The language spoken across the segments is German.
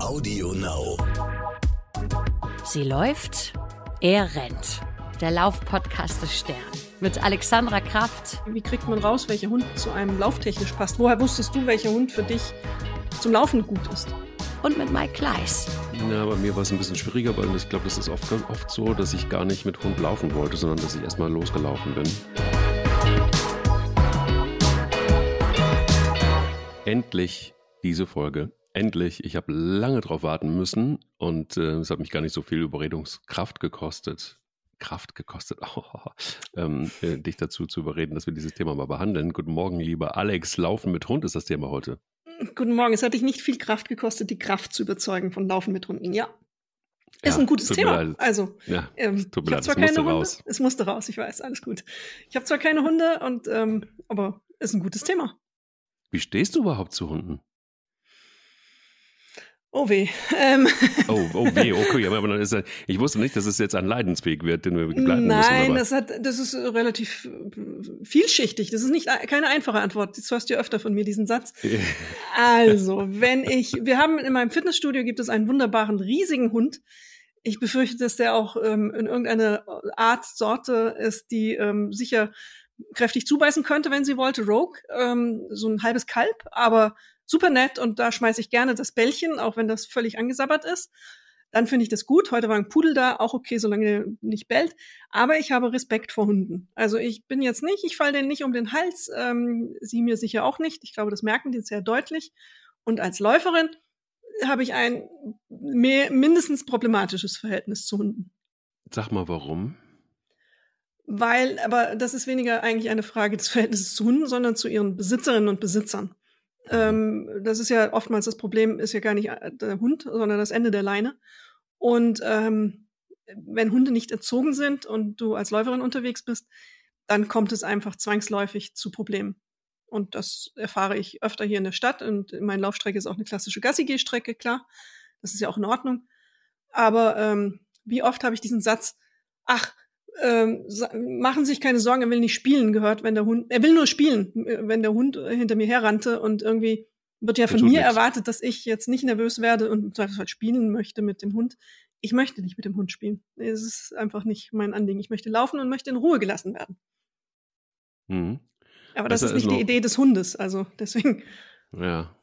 Audio Now. Sie läuft, er rennt. Der Laufpodcast des Stern. Mit Alexandra Kraft. Wie kriegt man raus, welcher Hund zu einem lauftechnisch passt? Woher wusstest du, welcher Hund für dich zum Laufen gut ist? Und mit Mike Kleiss. Ja, bei mir war es ein bisschen schwieriger, weil ich glaube, das ist oft, oft so, dass ich gar nicht mit Hund laufen wollte, sondern dass ich erstmal losgelaufen bin. Endlich diese Folge. Endlich. Ich habe lange drauf warten müssen und äh, es hat mich gar nicht so viel Überredungskraft gekostet. Kraft gekostet, oh, ähm, äh, dich dazu zu überreden, dass wir dieses Thema mal behandeln. Guten Morgen, lieber Alex. Laufen mit Hund ist das Thema heute. Guten Morgen. Es hat dich nicht viel Kraft gekostet, die Kraft zu überzeugen von Laufen mit Hunden. Ja. Ist ja, ein gutes Thema. Also, ja, ähm, tut mir leid, zwar es musste Hunde, raus. Es musste raus, ich weiß, alles gut. Ich habe zwar keine Hunde, und, ähm, aber ist ein gutes Thema. Wie stehst du überhaupt zu Hunden? Oh weh. Ähm. Oh, oh weh, okay. Aber dann ist, ich wusste nicht, dass es jetzt ein Leidensweg wird, den wir begleiten Nein, müssen. Nein, das, hat, das ist relativ äh, vielschichtig. Das ist nicht keine einfache Antwort. Jetzt hörst du ja öfter von mir diesen Satz. also, wenn ich, wir haben in meinem Fitnessstudio gibt es einen wunderbaren, riesigen Hund. Ich befürchte, dass der auch ähm, in irgendeine Art, Sorte ist, die ähm, sicher kräftig zubeißen könnte, wenn sie wollte. Rogue, ähm, so ein halbes Kalb, aber super nett und da schmeiße ich gerne das Bällchen, auch wenn das völlig angesabbert ist. Dann finde ich das gut. Heute war ein Pudel da, auch okay, solange er nicht bellt. Aber ich habe Respekt vor Hunden. Also ich bin jetzt nicht, ich falle denen nicht um den Hals, ähm, sie mir sicher auch nicht. Ich glaube, das merken die sehr deutlich. Und als Läuferin habe ich ein mehr, mindestens problematisches Verhältnis zu Hunden. Sag mal, warum? Weil, aber das ist weniger eigentlich eine Frage des Verhältnisses zu Hunden, sondern zu ihren Besitzerinnen und Besitzern. Ähm, das ist ja oftmals das Problem, ist ja gar nicht äh, der Hund, sondern das Ende der Leine. Und ähm, wenn Hunde nicht erzogen sind und du als Läuferin unterwegs bist, dann kommt es einfach zwangsläufig zu Problemen. Und das erfahre ich öfter hier in der Stadt. Und meine Laufstrecke ist auch eine klassische Gassi-Geh-Strecke, klar. Das ist ja auch in Ordnung. Aber ähm, wie oft habe ich diesen Satz, ach, ähm, machen sich keine Sorgen, er will nicht spielen, gehört, wenn der Hund, er will nur spielen, wenn der Hund hinter mir herrannte und irgendwie wird ja von mir nichts. erwartet, dass ich jetzt nicht nervös werde und Zweifelsfall spielen möchte mit dem Hund. Ich möchte nicht mit dem Hund spielen. Es ist einfach nicht mein Anliegen. Ich möchte laufen und möchte in Ruhe gelassen werden. Mhm. Aber das, das ist nicht die Idee des Hundes, also deswegen. Ja,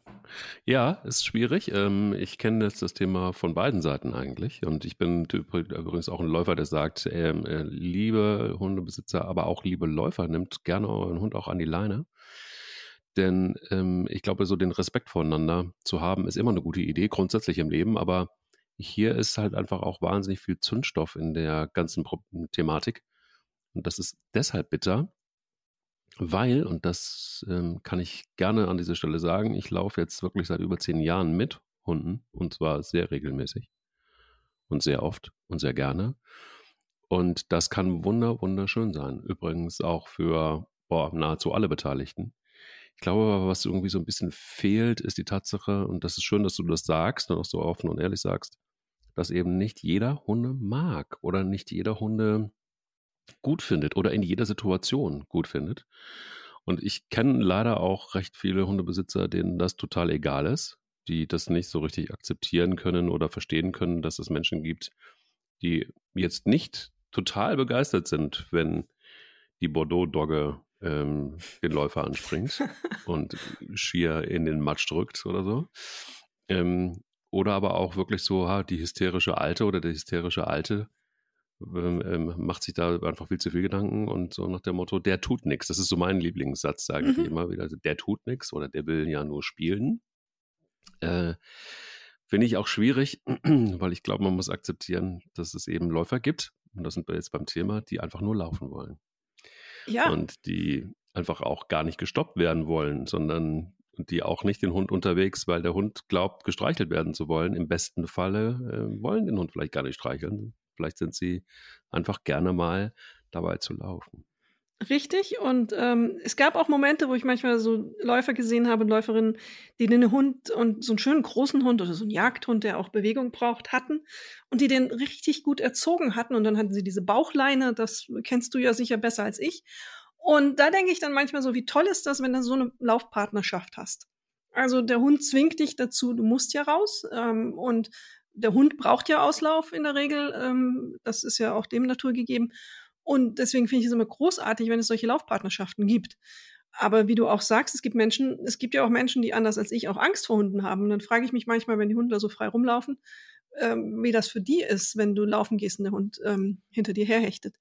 ja, ist schwierig. Ähm, ich kenne jetzt das Thema von beiden Seiten eigentlich. Und ich bin übrigens auch ein Läufer, der sagt, ähm, äh, liebe Hundebesitzer, aber auch liebe Läufer, nimmt gerne euren Hund auch an die Leine. Denn ähm, ich glaube, so den Respekt voneinander zu haben, ist immer eine gute Idee, grundsätzlich im Leben. Aber hier ist halt einfach auch wahnsinnig viel Zündstoff in der ganzen Thematik. Und das ist deshalb bitter, weil, und das ähm, kann ich gerne an dieser Stelle sagen, ich laufe jetzt wirklich seit über zehn Jahren mit Hunden und zwar sehr regelmäßig und sehr oft und sehr gerne. Und das kann wunder, wunderschön sein. Übrigens auch für boah, nahezu alle Beteiligten. Ich glaube aber, was irgendwie so ein bisschen fehlt, ist die Tatsache, und das ist schön, dass du das sagst und auch so offen und ehrlich sagst, dass eben nicht jeder Hunde mag oder nicht jeder Hunde gut findet oder in jeder Situation gut findet. Und ich kenne leider auch recht viele Hundebesitzer, denen das total egal ist, die das nicht so richtig akzeptieren können oder verstehen können, dass es Menschen gibt, die jetzt nicht total begeistert sind, wenn die Bordeaux-Dogge ähm, den Läufer anspringt und schier in den Matsch drückt oder so. Ähm, oder aber auch wirklich so ha, die hysterische Alte oder der hysterische Alte, ähm, ähm, macht sich da einfach viel zu viel Gedanken und so nach dem Motto, der tut nichts. Das ist so mein Lieblingssatz, sage mhm. ich immer wieder. Also, der tut nichts oder der will ja nur spielen. Äh, Finde ich auch schwierig, weil ich glaube, man muss akzeptieren, dass es eben Läufer gibt, und das sind wir jetzt beim Thema, die einfach nur laufen wollen. Ja. Und die einfach auch gar nicht gestoppt werden wollen, sondern die auch nicht den Hund unterwegs, weil der Hund glaubt, gestreichelt werden zu wollen. Im besten Falle äh, wollen den Hund vielleicht gar nicht streicheln, Vielleicht sind sie einfach gerne mal dabei zu laufen. Richtig. Und ähm, es gab auch Momente, wo ich manchmal so Läufer gesehen habe, Läuferinnen, die den Hund und so einen schönen großen Hund oder so einen Jagdhund, der auch Bewegung braucht, hatten und die den richtig gut erzogen hatten. Und dann hatten sie diese Bauchleine, das kennst du ja sicher besser als ich. Und da denke ich dann manchmal so, wie toll ist das, wenn du so eine Laufpartnerschaft hast. Also der Hund zwingt dich dazu, du musst ja raus. Ähm, und der Hund braucht ja Auslauf in der Regel. Ähm, das ist ja auch dem Natur gegeben. Und deswegen finde ich es immer großartig, wenn es solche Laufpartnerschaften gibt. Aber wie du auch sagst, es gibt Menschen, es gibt ja auch Menschen, die anders als ich auch Angst vor Hunden haben. Und dann frage ich mich manchmal, wenn die Hunde da so frei rumlaufen, ähm, wie das für die ist, wenn du laufen gehst und der Hund ähm, hinter dir herhechtet.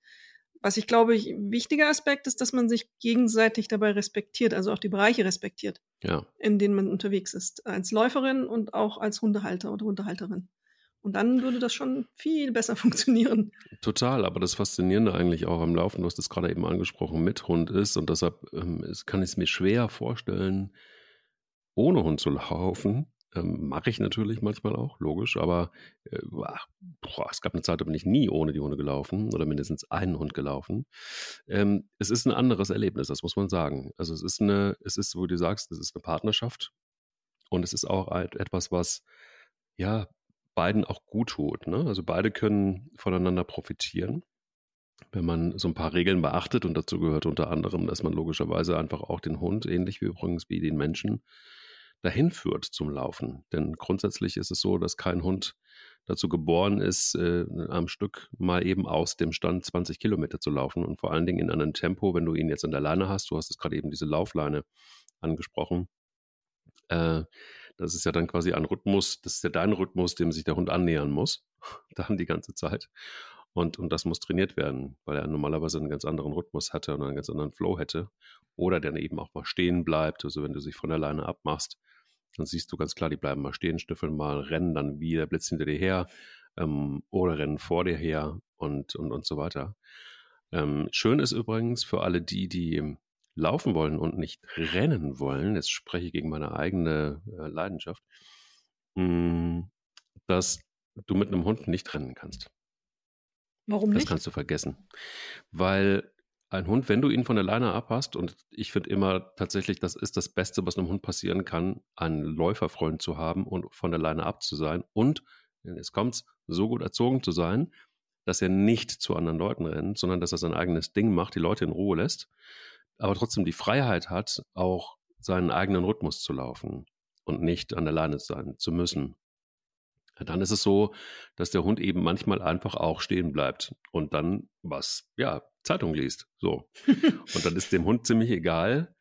Was ich glaube, ich, wichtiger Aspekt ist, dass man sich gegenseitig dabei respektiert, also auch die Bereiche respektiert, ja. in denen man unterwegs ist, als Läuferin und auch als Hundehalter oder Hundehalterin. Und dann würde das schon viel besser funktionieren. Total, aber das Faszinierende eigentlich auch am Laufen, du hast es gerade eben angesprochen, mit Hund ist und deshalb ähm, kann ich es mir schwer vorstellen, ohne Hund zu laufen. Ähm, Mache ich natürlich manchmal auch, logisch, aber äh, boah, es gab eine Zeit, da bin ich nie ohne die Hunde gelaufen oder mindestens einen Hund gelaufen. Ähm, es ist ein anderes Erlebnis, das muss man sagen. Also es ist eine, es ist, wo du sagst, es ist eine Partnerschaft und es ist auch etwas, was ja beiden auch gut tut. Ne? Also beide können voneinander profitieren, wenn man so ein paar Regeln beachtet. Und dazu gehört unter anderem, dass man logischerweise einfach auch den Hund, ähnlich wie übrigens wie den Menschen, dahin führt zum Laufen. Denn grundsätzlich ist es so, dass kein Hund dazu geboren ist, äh, am Stück mal eben aus dem Stand 20 Kilometer zu laufen und vor allen Dingen in einem Tempo, wenn du ihn jetzt an der Leine hast, du hast es gerade eben diese Laufleine angesprochen, äh, das ist ja dann quasi ein Rhythmus, das ist ja dein Rhythmus, dem sich der Hund annähern muss, dann die ganze Zeit. Und, und das muss trainiert werden, weil er normalerweise einen ganz anderen Rhythmus hätte und einen ganz anderen Flow hätte. Oder der eben auch mal stehen bleibt. Also wenn du sich von der Leine abmachst, dann siehst du ganz klar, die bleiben mal stehen, schnüffeln mal, rennen dann wie der Blitz hinter dir her ähm, oder rennen vor dir her und, und, und so weiter. Ähm, schön ist übrigens für alle die, die laufen wollen und nicht rennen wollen, jetzt spreche ich gegen meine eigene äh, Leidenschaft, mh, hm, dass du mit einem Hund nicht rennen kannst. Warum nicht? Das kannst du vergessen. Weil ein Hund, wenn du ihn von der Leine abhast, und ich finde immer tatsächlich, das ist das Beste, was einem Hund passieren kann, einen Läuferfreund zu haben und von der Leine ab zu sein und, jetzt kommt's, so gut erzogen zu sein, dass er nicht zu anderen Leuten rennt, sondern dass er sein eigenes Ding macht, die Leute in Ruhe lässt aber trotzdem die Freiheit hat, auch seinen eigenen Rhythmus zu laufen und nicht an der Leine sein zu müssen. Dann ist es so, dass der Hund eben manchmal einfach auch stehen bleibt und dann was, ja, Zeitung liest. So. und dann ist dem Hund ziemlich egal,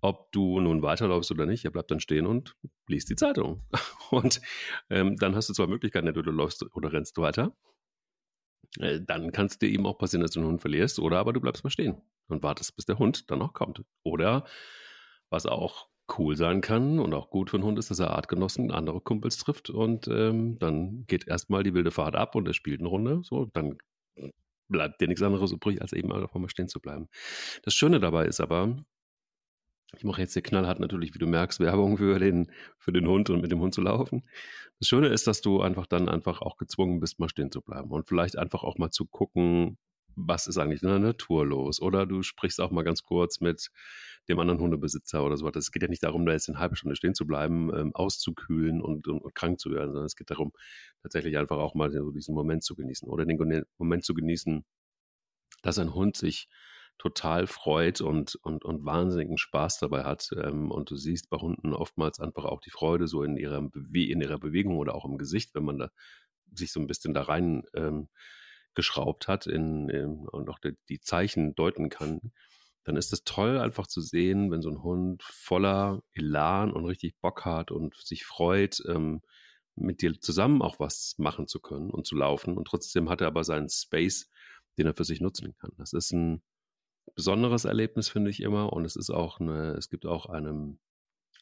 ob du nun weiterläufst oder nicht. Er bleibt dann stehen und liest die Zeitung. Und ähm, dann hast du zwar Möglichkeiten, du läufst oder rennst weiter. Äh, dann kann es dir eben auch passieren, dass du den Hund verlierst, oder aber du bleibst mal stehen und wartest, bis der Hund dann auch kommt. Oder was auch cool sein kann und auch gut für einen Hund ist, dass er Artgenossen, andere Kumpels trifft und ähm, dann geht erstmal die wilde Fahrt ab und er spielt eine Runde. So, dann bleibt dir nichts anderes übrig, als eben einfach mal stehen zu bleiben. Das Schöne dabei ist aber, ich mache jetzt hier knallhart natürlich, wie du merkst, Werbung für den, für den Hund und mit dem Hund zu laufen. Das Schöne ist, dass du einfach dann einfach auch gezwungen bist, mal stehen zu bleiben und vielleicht einfach auch mal zu gucken, was ist eigentlich in der Natur los? Oder du sprichst auch mal ganz kurz mit dem anderen Hundebesitzer oder so Es geht ja nicht darum, da jetzt eine halbe Stunde stehen zu bleiben, ähm, auszukühlen und, und, und, krank zu werden, sondern es geht darum, tatsächlich einfach auch mal so diesen Moment zu genießen oder den Moment zu genießen, dass ein Hund sich total freut und, und, und wahnsinnigen Spaß dabei hat. Ähm, und du siehst bei Hunden oftmals einfach auch die Freude so in ihrer, in ihrer Bewegung oder auch im Gesicht, wenn man da sich so ein bisschen da rein ähm, geschraubt hat in, in, und auch die, die Zeichen deuten kann, dann ist es toll, einfach zu sehen, wenn so ein Hund voller Elan und richtig Bock hat und sich freut, ähm, mit dir zusammen auch was machen zu können und zu laufen. Und trotzdem hat er aber seinen Space, den er für sich nutzen kann. Das ist ein besonderes Erlebnis, finde ich immer. Und es ist auch eine, es gibt auch ein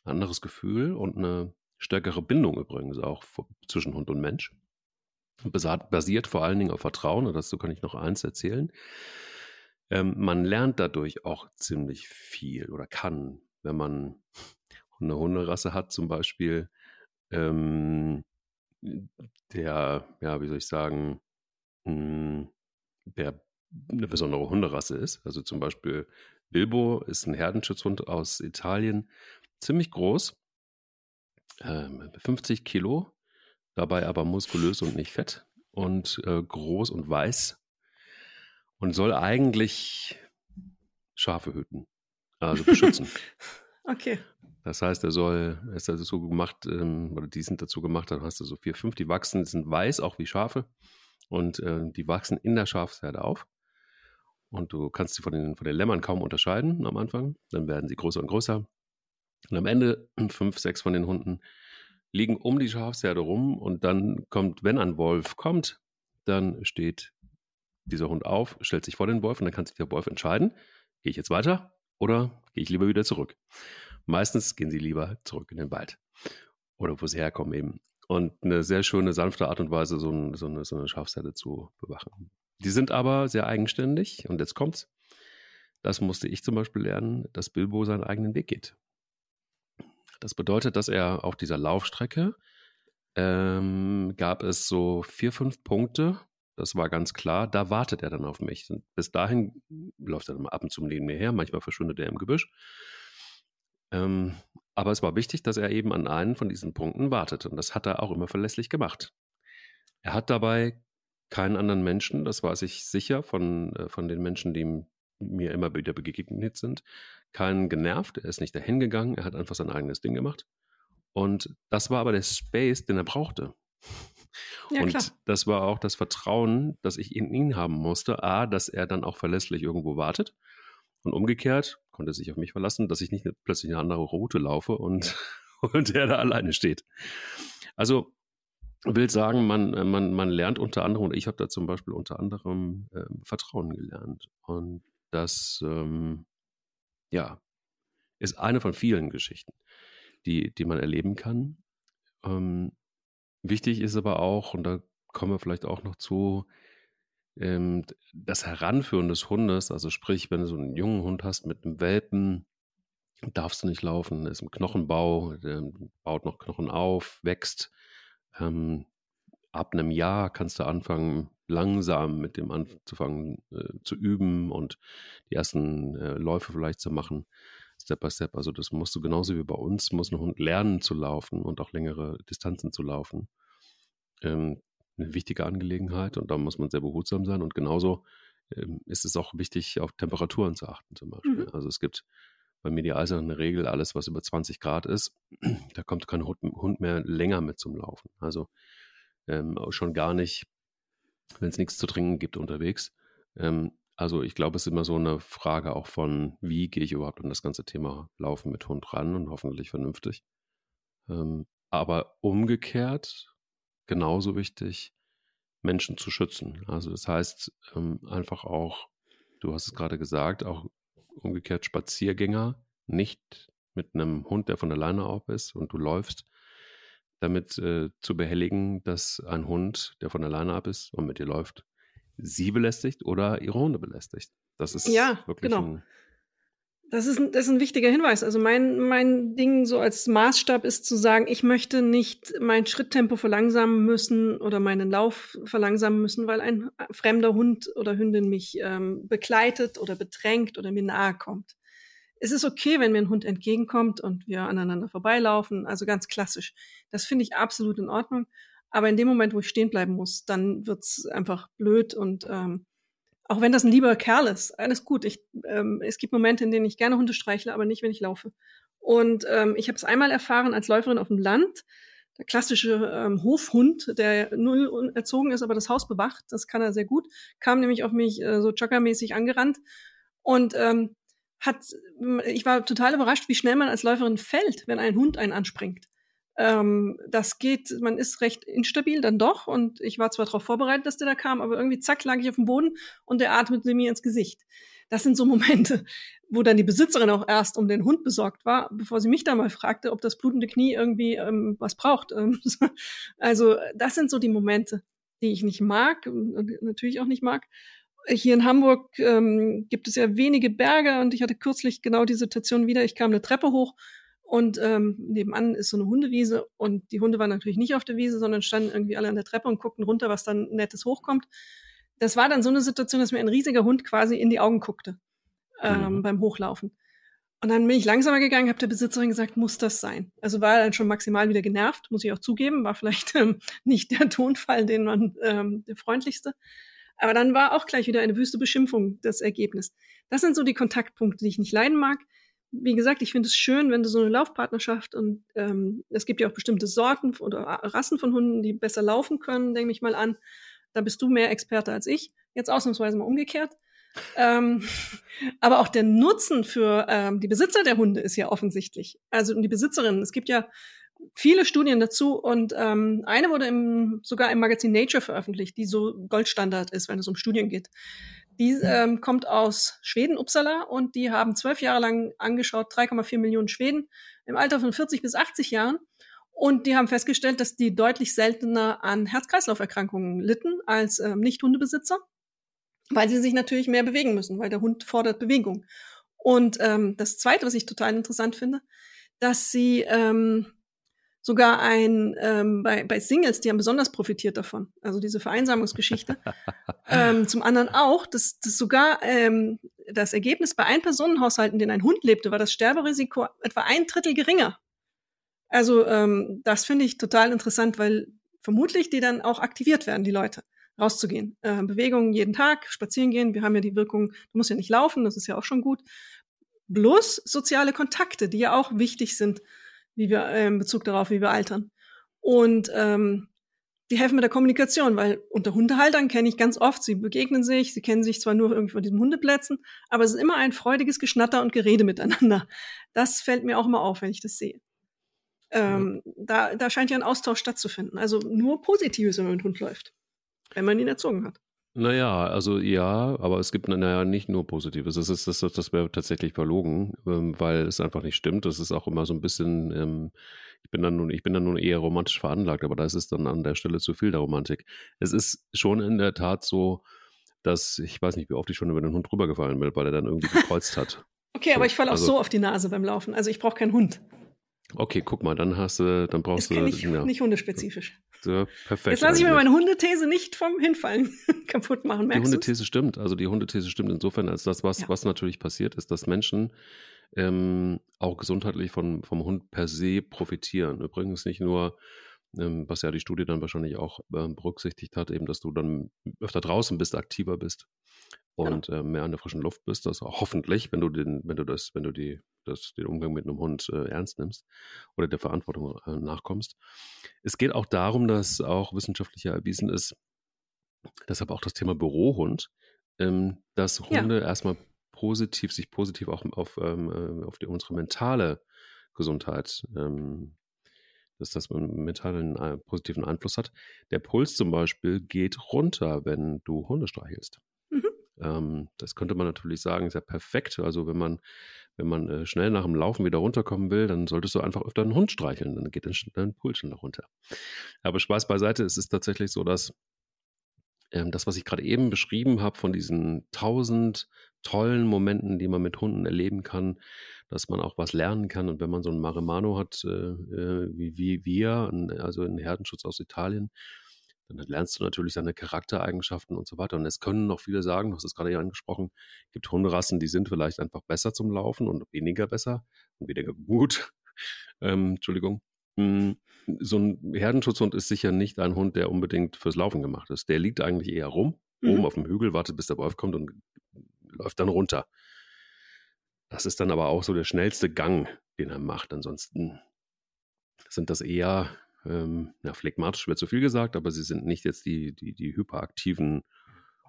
anderes Gefühl und eine stärkere Bindung übrigens auch zwischen Hund und Mensch basiert vor allen Dingen auf Vertrauen, und dazu kann ich noch eins erzählen. Ähm, man lernt dadurch auch ziemlich viel oder kann, wenn man eine Hunderasse hat zum Beispiel, ähm, der, ja, wie soll ich sagen, hm, der eine besondere Hunderasse ist. Also zum Beispiel Bilbo ist ein Herdenschutzhund aus Italien, ziemlich groß, äh, 50 Kilo, dabei aber muskulös und nicht fett und äh, groß und weiß und soll eigentlich Schafe hüten, also beschützen. okay. Das heißt, er soll, er ist also so gemacht, ähm, oder die sind dazu gemacht, dann hast du so vier, fünf, die wachsen, die sind weiß, auch wie Schafe. Und äh, die wachsen in der Schafsherde auf. Und du kannst sie von den, von den Lämmern kaum unterscheiden am Anfang. Dann werden sie größer und größer. Und am Ende fünf, sechs von den Hunden liegen um die Schafsherde rum. Und dann kommt, wenn ein Wolf kommt, dann steht dieser Hund auf, stellt sich vor den Wolf und dann kann sich der Wolf entscheiden, gehe ich jetzt weiter oder gehe ich lieber wieder zurück. Meistens gehen sie lieber zurück in den Wald oder wo sie herkommen eben. Und eine sehr schöne, sanfte Art und Weise, so, ein, so, eine, so eine Schafsherde zu bewachen. Die sind aber sehr eigenständig und jetzt kommt's. Das musste ich zum Beispiel lernen, dass Bilbo seinen eigenen Weg geht. Das bedeutet, dass er auf dieser Laufstrecke ähm, gab es so vier, fünf Punkte. Das war ganz klar. Da wartet er dann auf mich. Und bis dahin läuft er dann ab und zu neben mir her. Manchmal verschwindet er im Gebüsch. Ähm, aber es war wichtig, dass er eben an einen von diesen Punkten wartet. Und das hat er auch immer verlässlich gemacht. Er hat dabei keinen anderen Menschen, das weiß ich sicher von, äh, von den Menschen, die mir immer wieder begegnet sind, keinen genervt. Er ist nicht dahin gegangen. Er hat einfach sein eigenes Ding gemacht. Und das war aber der Space, den er brauchte. Ja, und klar. das war auch das Vertrauen, das ich in ihn haben musste. A, dass er dann auch verlässlich irgendwo wartet. Und umgekehrt konnte er sich auf mich verlassen, dass ich nicht plötzlich eine andere Route laufe und, und er da alleine steht. Also will sagen, man, äh, man, man lernt unter anderem, und ich habe da zum Beispiel unter anderem äh, Vertrauen gelernt. Und das, ähm, ja, ist eine von vielen Geschichten, die, die man erleben kann. Ähm, wichtig ist aber auch, und da kommen wir vielleicht auch noch zu, ähm, das Heranführen des Hundes, also sprich, wenn du so einen jungen Hund hast mit einem Welpen, darfst du nicht laufen, ist im Knochenbau, baut noch Knochen auf, wächst. Ähm, ab einem Jahr kannst du anfangen, langsam mit dem anzufangen äh, zu üben und die ersten äh, Läufe vielleicht zu machen, Step by Step. Also das musst du genauso wie bei uns, muss ein Hund lernen zu laufen und auch längere Distanzen zu laufen. Ähm, eine wichtige Angelegenheit und da muss man sehr behutsam sein. Und genauso ähm, ist es auch wichtig, auf Temperaturen zu achten zum Beispiel. Mhm. Also es gibt bei mir die eiserne Regel, alles was über 20 Grad ist, da kommt kein Hund mehr länger mit zum Laufen. Also ähm, schon gar nicht, wenn es nichts zu trinken gibt unterwegs. Ähm, also ich glaube, es ist immer so eine Frage auch von, wie gehe ich überhaupt an das ganze Thema Laufen mit Hund ran und hoffentlich vernünftig. Ähm, aber umgekehrt genauso wichtig, Menschen zu schützen. Also das heißt ähm, einfach auch, du hast es gerade gesagt, auch umgekehrt Spaziergänger nicht mit einem Hund, der von der Leine auf ist und du läufst, damit äh, zu behelligen, dass ein Hund, der von der Leine ab ist und mit dir läuft, sie belästigt oder ihre Hunde belästigt. Das ist ja, wirklich genau. ein das ist, ein, das ist ein wichtiger Hinweis. Also mein, mein Ding so als Maßstab ist zu sagen, ich möchte nicht mein Schritttempo verlangsamen müssen oder meinen Lauf verlangsamen müssen, weil ein fremder Hund oder Hündin mich ähm, begleitet oder bedrängt oder mir nahe kommt. Es ist okay, wenn mir ein Hund entgegenkommt und wir aneinander vorbeilaufen, also ganz klassisch. Das finde ich absolut in Ordnung. Aber in dem Moment, wo ich stehen bleiben muss, dann wird's einfach blöd und ähm, auch wenn das ein lieber Kerl ist, alles gut. Ich, ähm, es gibt Momente, in denen ich gerne Hunde streichle, aber nicht, wenn ich laufe. Und ähm, ich habe es einmal erfahren als Läuferin auf dem Land. Der klassische ähm, Hofhund, der null erzogen ist, aber das Haus bewacht, das kann er sehr gut, kam nämlich auf mich äh, so joggermäßig angerannt und ähm, hat, ich war total überrascht, wie schnell man als Läuferin fällt, wenn ein Hund einen anspringt. Ähm, das geht, man ist recht instabil dann doch und ich war zwar darauf vorbereitet, dass der da kam, aber irgendwie zack lag ich auf dem Boden und der atmete mir ins Gesicht. Das sind so Momente, wo dann die Besitzerin auch erst um den Hund besorgt war, bevor sie mich da mal fragte, ob das blutende Knie irgendwie ähm, was braucht. Ähm, also das sind so die Momente, die ich nicht mag und natürlich auch nicht mag. Hier in Hamburg ähm, gibt es ja wenige Berge und ich hatte kürzlich genau die Situation wieder. Ich kam eine Treppe hoch und ähm, nebenan ist so eine Hundewiese und die Hunde waren natürlich nicht auf der Wiese, sondern standen irgendwie alle an der Treppe und guckten runter, was dann Nettes hochkommt. Das war dann so eine Situation, dass mir ein riesiger Hund quasi in die Augen guckte ähm, mhm. beim Hochlaufen. Und dann bin ich langsamer gegangen, habe der Besitzerin gesagt, muss das sein? Also war er dann schon maximal wieder genervt, muss ich auch zugeben, war vielleicht ähm, nicht der Tonfall, den man ähm, der freundlichste. Aber dann war auch gleich wieder eine wüste Beschimpfung das Ergebnis. Das sind so die Kontaktpunkte, die ich nicht leiden mag wie gesagt, ich finde es schön, wenn du so eine Laufpartnerschaft und ähm, es gibt ja auch bestimmte Sorten oder Rassen von Hunden, die besser laufen können, denke ich mal an. Da bist du mehr Experte als ich. Jetzt ausnahmsweise mal umgekehrt. ähm, aber auch der Nutzen für ähm, die Besitzer der Hunde ist ja offensichtlich. Also die Besitzerinnen. Es gibt ja viele Studien dazu und ähm, eine wurde im, sogar im Magazin Nature veröffentlicht, die so Goldstandard ist, wenn es um Studien geht. Die ähm, kommt aus Schweden, Uppsala, und die haben zwölf Jahre lang angeschaut, 3,4 Millionen Schweden im Alter von 40 bis 80 Jahren. Und die haben festgestellt, dass die deutlich seltener an Herz-Kreislauf-Erkrankungen litten als ähm, Nicht-Hundebesitzer, weil sie sich natürlich mehr bewegen müssen, weil der Hund fordert Bewegung. Und ähm, das Zweite, was ich total interessant finde, dass sie ähm, sogar ein ähm, bei, bei Singles, die haben besonders profitiert davon, also diese Vereinsamungsgeschichte. ähm, zum anderen auch, dass, dass sogar ähm, das Ergebnis bei Ein-Personen-Haushalten, in denen ein Hund lebte, war das Sterberisiko etwa ein Drittel geringer. Also ähm, das finde ich total interessant, weil vermutlich die dann auch aktiviert werden, die Leute rauszugehen. Äh, Bewegungen jeden Tag, spazieren gehen. Wir haben ja die Wirkung, du musst ja nicht laufen, das ist ja auch schon gut. Plus soziale Kontakte, die ja auch wichtig sind wie wir äh, in Bezug darauf, wie wir altern. Und ähm, die helfen mit der Kommunikation, weil unter Hundehaltern kenne ich ganz oft, sie begegnen sich, sie kennen sich zwar nur irgendwie von diesen Hundeplätzen, aber es ist immer ein freudiges Geschnatter und Gerede miteinander. Das fällt mir auch immer auf, wenn ich das sehe. Ähm, ja. da, da scheint ja ein Austausch stattzufinden. Also nur Positives, wenn man mit Hund läuft, wenn man ihn erzogen hat. Naja, also ja, aber es gibt naja nicht nur Positives. Das ist das, das wäre tatsächlich verlogen, ähm, weil es einfach nicht stimmt. Das ist auch immer so ein bisschen, ähm, ich bin dann nun, ich bin dann nun eher romantisch veranlagt, aber da ist es dann an der Stelle zu viel der Romantik. Es ist schon in der Tat so, dass ich weiß nicht, wie oft ich schon über den Hund rübergefallen bin, weil er dann irgendwie gekreuzt hat. Okay, so, aber ich falle auch also, so auf die Nase beim Laufen. Also ich brauche keinen Hund. Okay, guck mal, dann hast du, dann brauchst du. Nicht, ja. nicht hundespezifisch. So, perfekt. Jetzt lasse ich mir meine Hundethese nicht vom Hinfallen kaputt machen. Merkst die Hundethese du's? stimmt. Also die Hundethese stimmt insofern, als das, was, ja. was natürlich passiert, ist, dass Menschen ähm, auch gesundheitlich von, vom Hund per se profitieren. Übrigens nicht nur, ähm, was ja die Studie dann wahrscheinlich auch ähm, berücksichtigt hat, eben, dass du dann öfter draußen bist, aktiver bist und genau. äh, mehr an der frischen Luft bist. Das hoffentlich, wenn du den, wenn du das, wenn du die, das, den Umgang mit einem Hund äh, ernst nimmst oder der Verantwortung äh, nachkommst. Es geht auch darum, dass auch wissenschaftlich erwiesen ist, deshalb auch das Thema Bürohund, ähm, dass Hunde ja. erstmal positiv, sich positiv auch auf, ähm, äh, auf die, unsere mentale Gesundheit ähm, dass das einen mentalen äh, positiven Einfluss hat. Der Puls zum Beispiel geht runter, wenn du Hunde streichelst. Ähm, das könnte man natürlich sagen, ist ja perfekt. Also wenn man, wenn man äh, schnell nach dem Laufen wieder runterkommen will, dann solltest du einfach öfter einen Hund streicheln, dann geht dein Puls noch runter. Aber Spaß beiseite, es ist tatsächlich so, dass ähm, das, was ich gerade eben beschrieben habe, von diesen tausend tollen Momenten, die man mit Hunden erleben kann, dass man auch was lernen kann. Und wenn man so einen Maremano hat, äh, äh wie, wie wir, also einen Herdenschutz aus Italien, dann lernst du natürlich seine Charaktereigenschaften und so weiter. Und es können noch viele sagen, du hast es gerade ja angesprochen, es gibt Hunderassen, die sind vielleicht einfach besser zum Laufen und weniger besser und weniger gut. ähm, Entschuldigung. Hm, so ein Herdenschutzhund ist sicher nicht ein Hund, der unbedingt fürs Laufen gemacht ist. Der liegt eigentlich eher rum, mhm. oben auf dem Hügel, wartet, bis der Wolf kommt und läuft dann runter. Das ist dann aber auch so der schnellste Gang, den er macht. Ansonsten sind das eher ähm, ja, phlegmatisch wird zu viel gesagt, aber sie sind nicht jetzt die, die, die hyperaktiven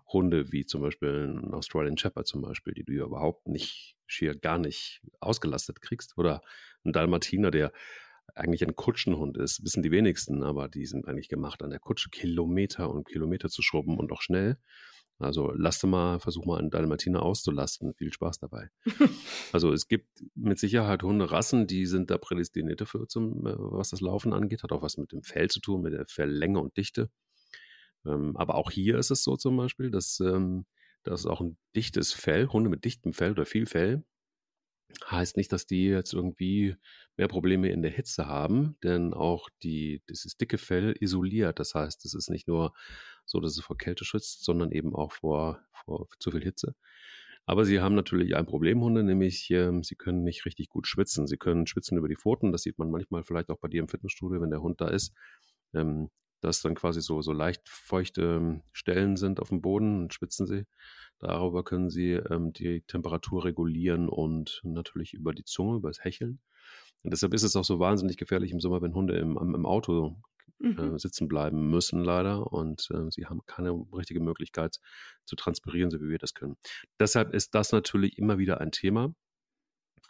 Hunde, wie zum Beispiel ein Australian Shepherd zum Beispiel, die du ja überhaupt nicht, schier gar nicht ausgelastet kriegst. Oder ein Dalmatiner, der eigentlich ein Kutschenhund ist, wissen die wenigsten, aber die sind eigentlich gemacht, an der Kutsche Kilometer und Kilometer zu schrubben und auch schnell. Also lass mal, versuch mal einen Dalmatiner auszulasten. Viel Spaß dabei. also es gibt mit Sicherheit Hunderassen, die sind da prädestiniert dafür, zum, äh, was das Laufen angeht. Hat auch was mit dem Fell zu tun, mit der Felllänge und Dichte. Ähm, aber auch hier ist es so zum Beispiel, dass, ähm, dass auch ein dichtes Fell, Hunde mit dichtem Fell oder viel Fell, heißt nicht, dass die jetzt irgendwie mehr Probleme in der Hitze haben, denn auch die, dieses dicke Fell isoliert. Das heißt, es ist nicht nur so dass es vor Kälte schützt, sondern eben auch vor, vor zu viel Hitze. Aber sie haben natürlich ein Problem, Hunde, nämlich ähm, sie können nicht richtig gut schwitzen. Sie können schwitzen über die Pfoten, das sieht man manchmal vielleicht auch bei dir im Fitnessstudio, wenn der Hund da ist. Ähm, dass dann quasi so, so leicht feuchte ähm, Stellen sind auf dem Boden und spitzen sie. Darüber können sie ähm, die Temperatur regulieren und natürlich über die Zunge, über das Hecheln. Und deshalb ist es auch so wahnsinnig gefährlich im Sommer, wenn Hunde im, im Auto äh, mhm. sitzen bleiben müssen, leider. Und äh, sie haben keine richtige Möglichkeit zu transpirieren, so wie wir das können. Deshalb ist das natürlich immer wieder ein Thema.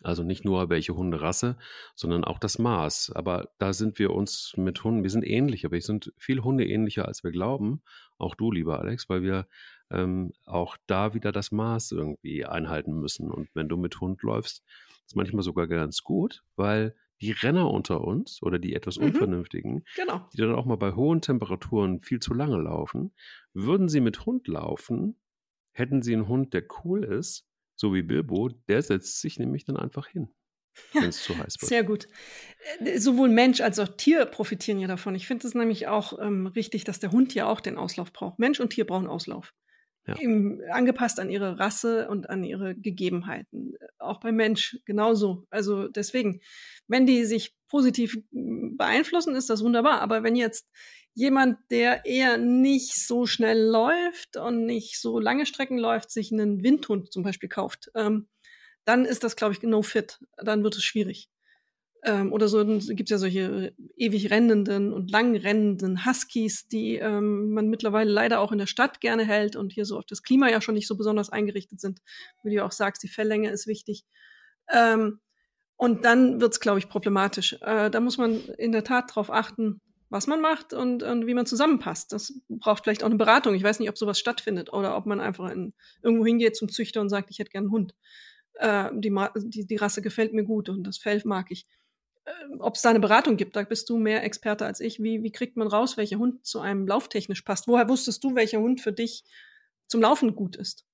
Also nicht nur welche Hunderasse, sondern auch das Maß. Aber da sind wir uns mit Hunden, wir sind ähnlich, aber wir sind viel Hunde ähnlicher, als wir glauben. Auch du, lieber Alex, weil wir ähm, auch da wieder das Maß irgendwie einhalten müssen. Und wenn du mit Hund läufst, ist manchmal sogar ganz gut, weil die Renner unter uns oder die etwas mhm. Unvernünftigen, genau. die dann auch mal bei hohen Temperaturen viel zu lange laufen, würden sie mit Hund laufen, hätten sie einen Hund, der cool ist, so wie Bilbo, der setzt sich nämlich dann einfach hin. Wenn es zu heiß wird. Sehr gut. Äh, sowohl Mensch als auch Tier profitieren ja davon. Ich finde es nämlich auch ähm, richtig, dass der Hund ja auch den Auslauf braucht. Mensch und Tier brauchen Auslauf. Ja. Im, angepasst an ihre Rasse und an ihre Gegebenheiten. Auch beim Mensch genauso. Also deswegen, wenn die sich positiv hm, beeinflussen, ist das wunderbar. Aber wenn jetzt jemand, der eher nicht so schnell läuft und nicht so lange Strecken läuft, sich einen Windhund zum Beispiel kauft, ähm, dann ist das, glaube ich, no fit. Dann wird es schwierig. Ähm, oder so gibt es ja solche ewig rennenden und lang rennenden Huskies, die ähm, man mittlerweile leider auch in der Stadt gerne hält und hier so auf das Klima ja schon nicht so besonders eingerichtet sind. Wie du auch sagst, die Felllänge ist wichtig. Ähm, und dann wird es, glaube ich, problematisch. Äh, da muss man in der Tat darauf achten, was man macht und, und wie man zusammenpasst. Das braucht vielleicht auch eine Beratung. Ich weiß nicht, ob sowas stattfindet oder ob man einfach in, irgendwo hingeht zum Züchter und sagt, ich hätte gern einen Hund. Äh, die, die, die Rasse gefällt mir gut und das Fell mag ich ob es da eine Beratung gibt. Da bist du mehr Experte als ich. Wie, wie kriegt man raus, welcher Hund zu einem lauftechnisch passt? Woher wusstest du, welcher Hund für dich zum Laufen gut ist?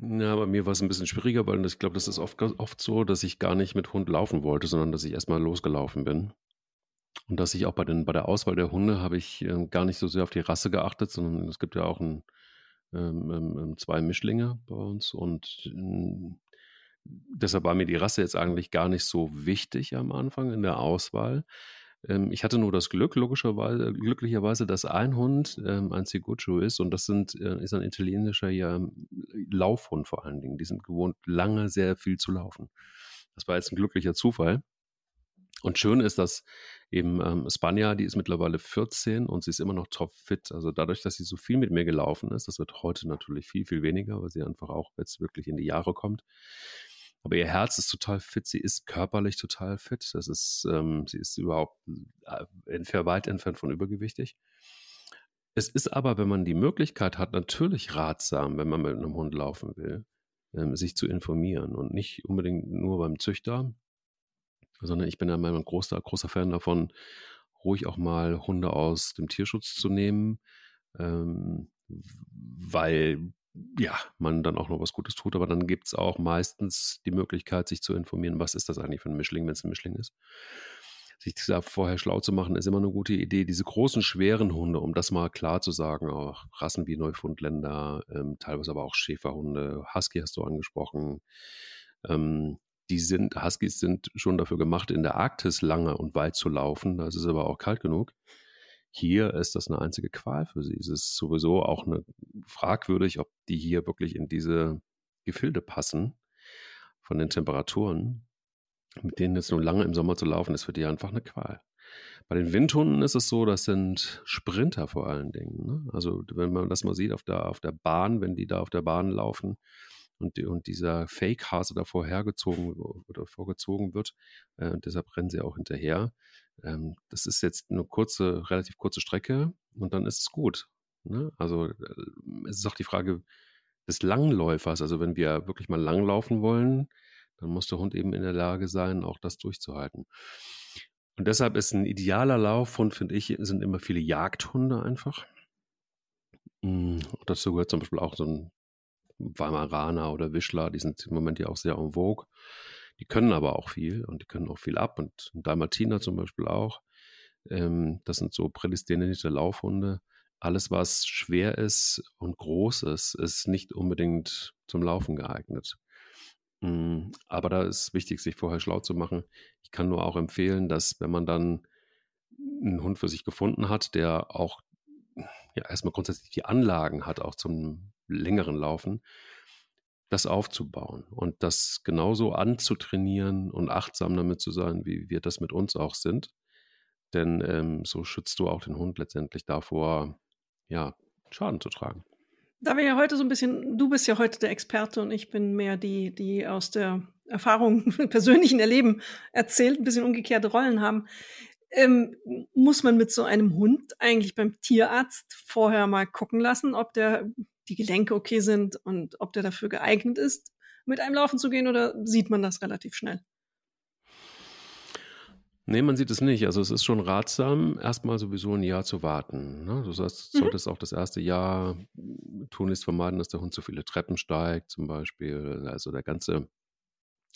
Ja, bei mir war es ein bisschen schwieriger, weil ich glaube, das ist oft, oft so, dass ich gar nicht mit Hund laufen wollte, sondern dass ich erstmal losgelaufen bin. Und dass ich auch bei, den, bei der Auswahl der Hunde habe ich äh, gar nicht so sehr auf die Rasse geachtet, sondern es gibt ja auch ein, ähm, ähm, ähm zwei Mischlinge bei uns und ähm, deshalb war mir die Rasse jetzt eigentlich gar nicht so wichtig am Anfang in der Auswahl. Ähm, ich hatte nur das Glück, logischerweise, glücklicherweise, dass ein Hund ein Ciguccio ist und das sind, äh, ist ein italienischer ja, Laufhund vor allen Dingen. Die sind gewohnt, lange sehr viel zu laufen. Das war jetzt ein glücklicher Zufall. Und schön ist, dass eben ähm, Spanja, die ist mittlerweile 14 und sie ist immer noch topfit. Also dadurch, dass sie so viel mit mir gelaufen ist, das wird heute natürlich viel, viel weniger, weil sie einfach auch jetzt wirklich in die Jahre kommt, aber ihr Herz ist total fit, sie ist körperlich total fit. Das ist, ähm, sie ist überhaupt äh, weit entfernt von übergewichtig. Es ist aber, wenn man die Möglichkeit hat, natürlich ratsam, wenn man mit einem Hund laufen will, ähm, sich zu informieren und nicht unbedingt nur beim Züchter, sondern ich bin ein großer, großer Fan davon, ruhig auch mal Hunde aus dem Tierschutz zu nehmen, ähm, weil ja, man dann auch noch was Gutes tut, aber dann gibt es auch meistens die Möglichkeit, sich zu informieren, was ist das eigentlich für ein Mischling, wenn es ein Mischling ist. Sich da vorher schlau zu machen, ist immer eine gute Idee. Diese großen, schweren Hunde, um das mal klar zu sagen, auch Rassen wie Neufundländer, ähm, teilweise aber auch Schäferhunde, Husky hast du angesprochen, ähm, die sind, Huskies sind schon dafür gemacht, in der Arktis lange und weit zu laufen. Da ist es aber auch kalt genug. Hier ist das eine einzige Qual für sie. Es ist sowieso auch eine fragwürdig, ob die hier wirklich in diese Gefilde passen von den Temperaturen. Mit denen jetzt nur lange im Sommer zu laufen, ist für die einfach eine Qual. Bei den Windhunden ist es so, das sind Sprinter vor allen Dingen. Ne? Also wenn man das mal sieht auf der, auf der Bahn, wenn die da auf der Bahn laufen und, und dieser Fake-Hase davor hergezogen oder vorgezogen wird, äh, deshalb rennen sie auch hinterher, ähm, das ist jetzt eine kurze, relativ kurze Strecke und dann ist es gut. Ne? Also äh, es ist auch die Frage des Langläufers. Also wenn wir wirklich mal langlaufen wollen, dann muss der Hund eben in der Lage sein, auch das durchzuhalten. Und deshalb ist ein idealer Laufhund, finde ich, sind immer viele Jagdhunde einfach. Und hm, dazu gehört zum Beispiel auch so ein Weimaraner oder Wischler, die sind im Moment ja auch sehr en vogue. Die können aber auch viel und die können auch viel ab und Dalmatiner zum Beispiel auch. Ähm, das sind so prädestinierte Laufhunde. Alles, was schwer ist und groß ist, ist nicht unbedingt zum Laufen geeignet. Mm, aber da ist wichtig, sich vorher schlau zu machen. Ich kann nur auch empfehlen, dass wenn man dann einen Hund für sich gefunden hat, der auch ja erstmal grundsätzlich die Anlagen hat, auch zum längeren Laufen, das aufzubauen und das genauso anzutrainieren und achtsam damit zu sein, wie wir das mit uns auch sind. Denn ähm, so schützt du auch den Hund letztendlich davor, ja, Schaden zu tragen. Da wir ja heute so ein bisschen, du bist ja heute der Experte und ich bin mehr die, die aus der Erfahrung, persönlichen Erleben erzählt, ein bisschen umgekehrte Rollen haben. Ähm, muss man mit so einem Hund eigentlich beim Tierarzt vorher mal gucken lassen, ob der die Gelenke okay sind und ob der dafür geeignet ist, mit einem laufen zu gehen oder sieht man das relativ schnell? Nee, man sieht es nicht. Also es ist schon ratsam, erstmal sowieso ein Jahr zu warten. Ne? Du sagst, mhm. solltest auch das erste Jahr tunlichst vermeiden, dass der Hund zu viele Treppen steigt, zum Beispiel. Also der ganze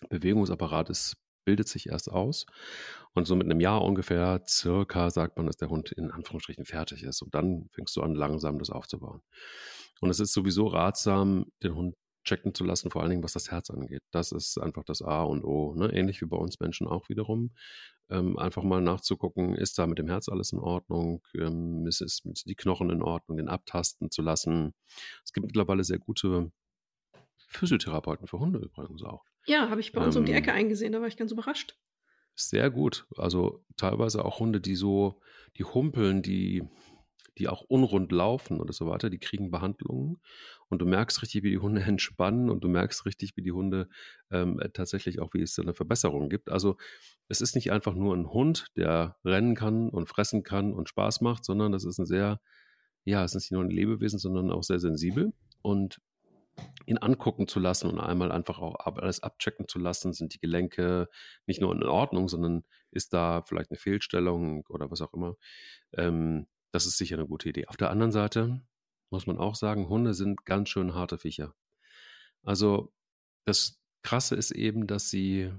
Bewegungsapparat ist, bildet sich erst aus. Und so mit einem Jahr ungefähr, circa, sagt man, dass der Hund in Anführungsstrichen fertig ist. Und dann fängst du an, langsam das aufzubauen. Und es ist sowieso ratsam, den Hund checken zu lassen, vor allen Dingen was das Herz angeht. Das ist einfach das A und O. Ne? Ähnlich wie bei uns Menschen auch wiederum. Ähm, einfach mal nachzugucken, ist da mit dem Herz alles in Ordnung? Ähm, ist, es mit die Knochen in Ordnung, den abtasten zu lassen? Es gibt mittlerweile sehr gute Physiotherapeuten für Hunde übrigens auch. Ja, habe ich bei uns ähm, um die ähm. Ecke eingesehen, da war ich ganz überrascht. Sehr gut. Also teilweise auch Hunde, die so, die humpeln, die die auch unrund laufen oder so weiter, die kriegen Behandlungen und du merkst richtig, wie die Hunde entspannen und du merkst richtig, wie die Hunde ähm, tatsächlich auch, wie es eine Verbesserung gibt. Also es ist nicht einfach nur ein Hund, der rennen kann und fressen kann und Spaß macht, sondern das ist ein sehr, ja, es ist nicht nur ein Lebewesen, sondern auch sehr sensibel und ihn angucken zu lassen und einmal einfach auch alles abchecken zu lassen, sind die Gelenke nicht nur in Ordnung, sondern ist da vielleicht eine Fehlstellung oder was auch immer. Ähm, das ist sicher eine gute Idee. Auf der anderen Seite muss man auch sagen, Hunde sind ganz schön harte Viecher. Also das Krasse ist eben, dass sie,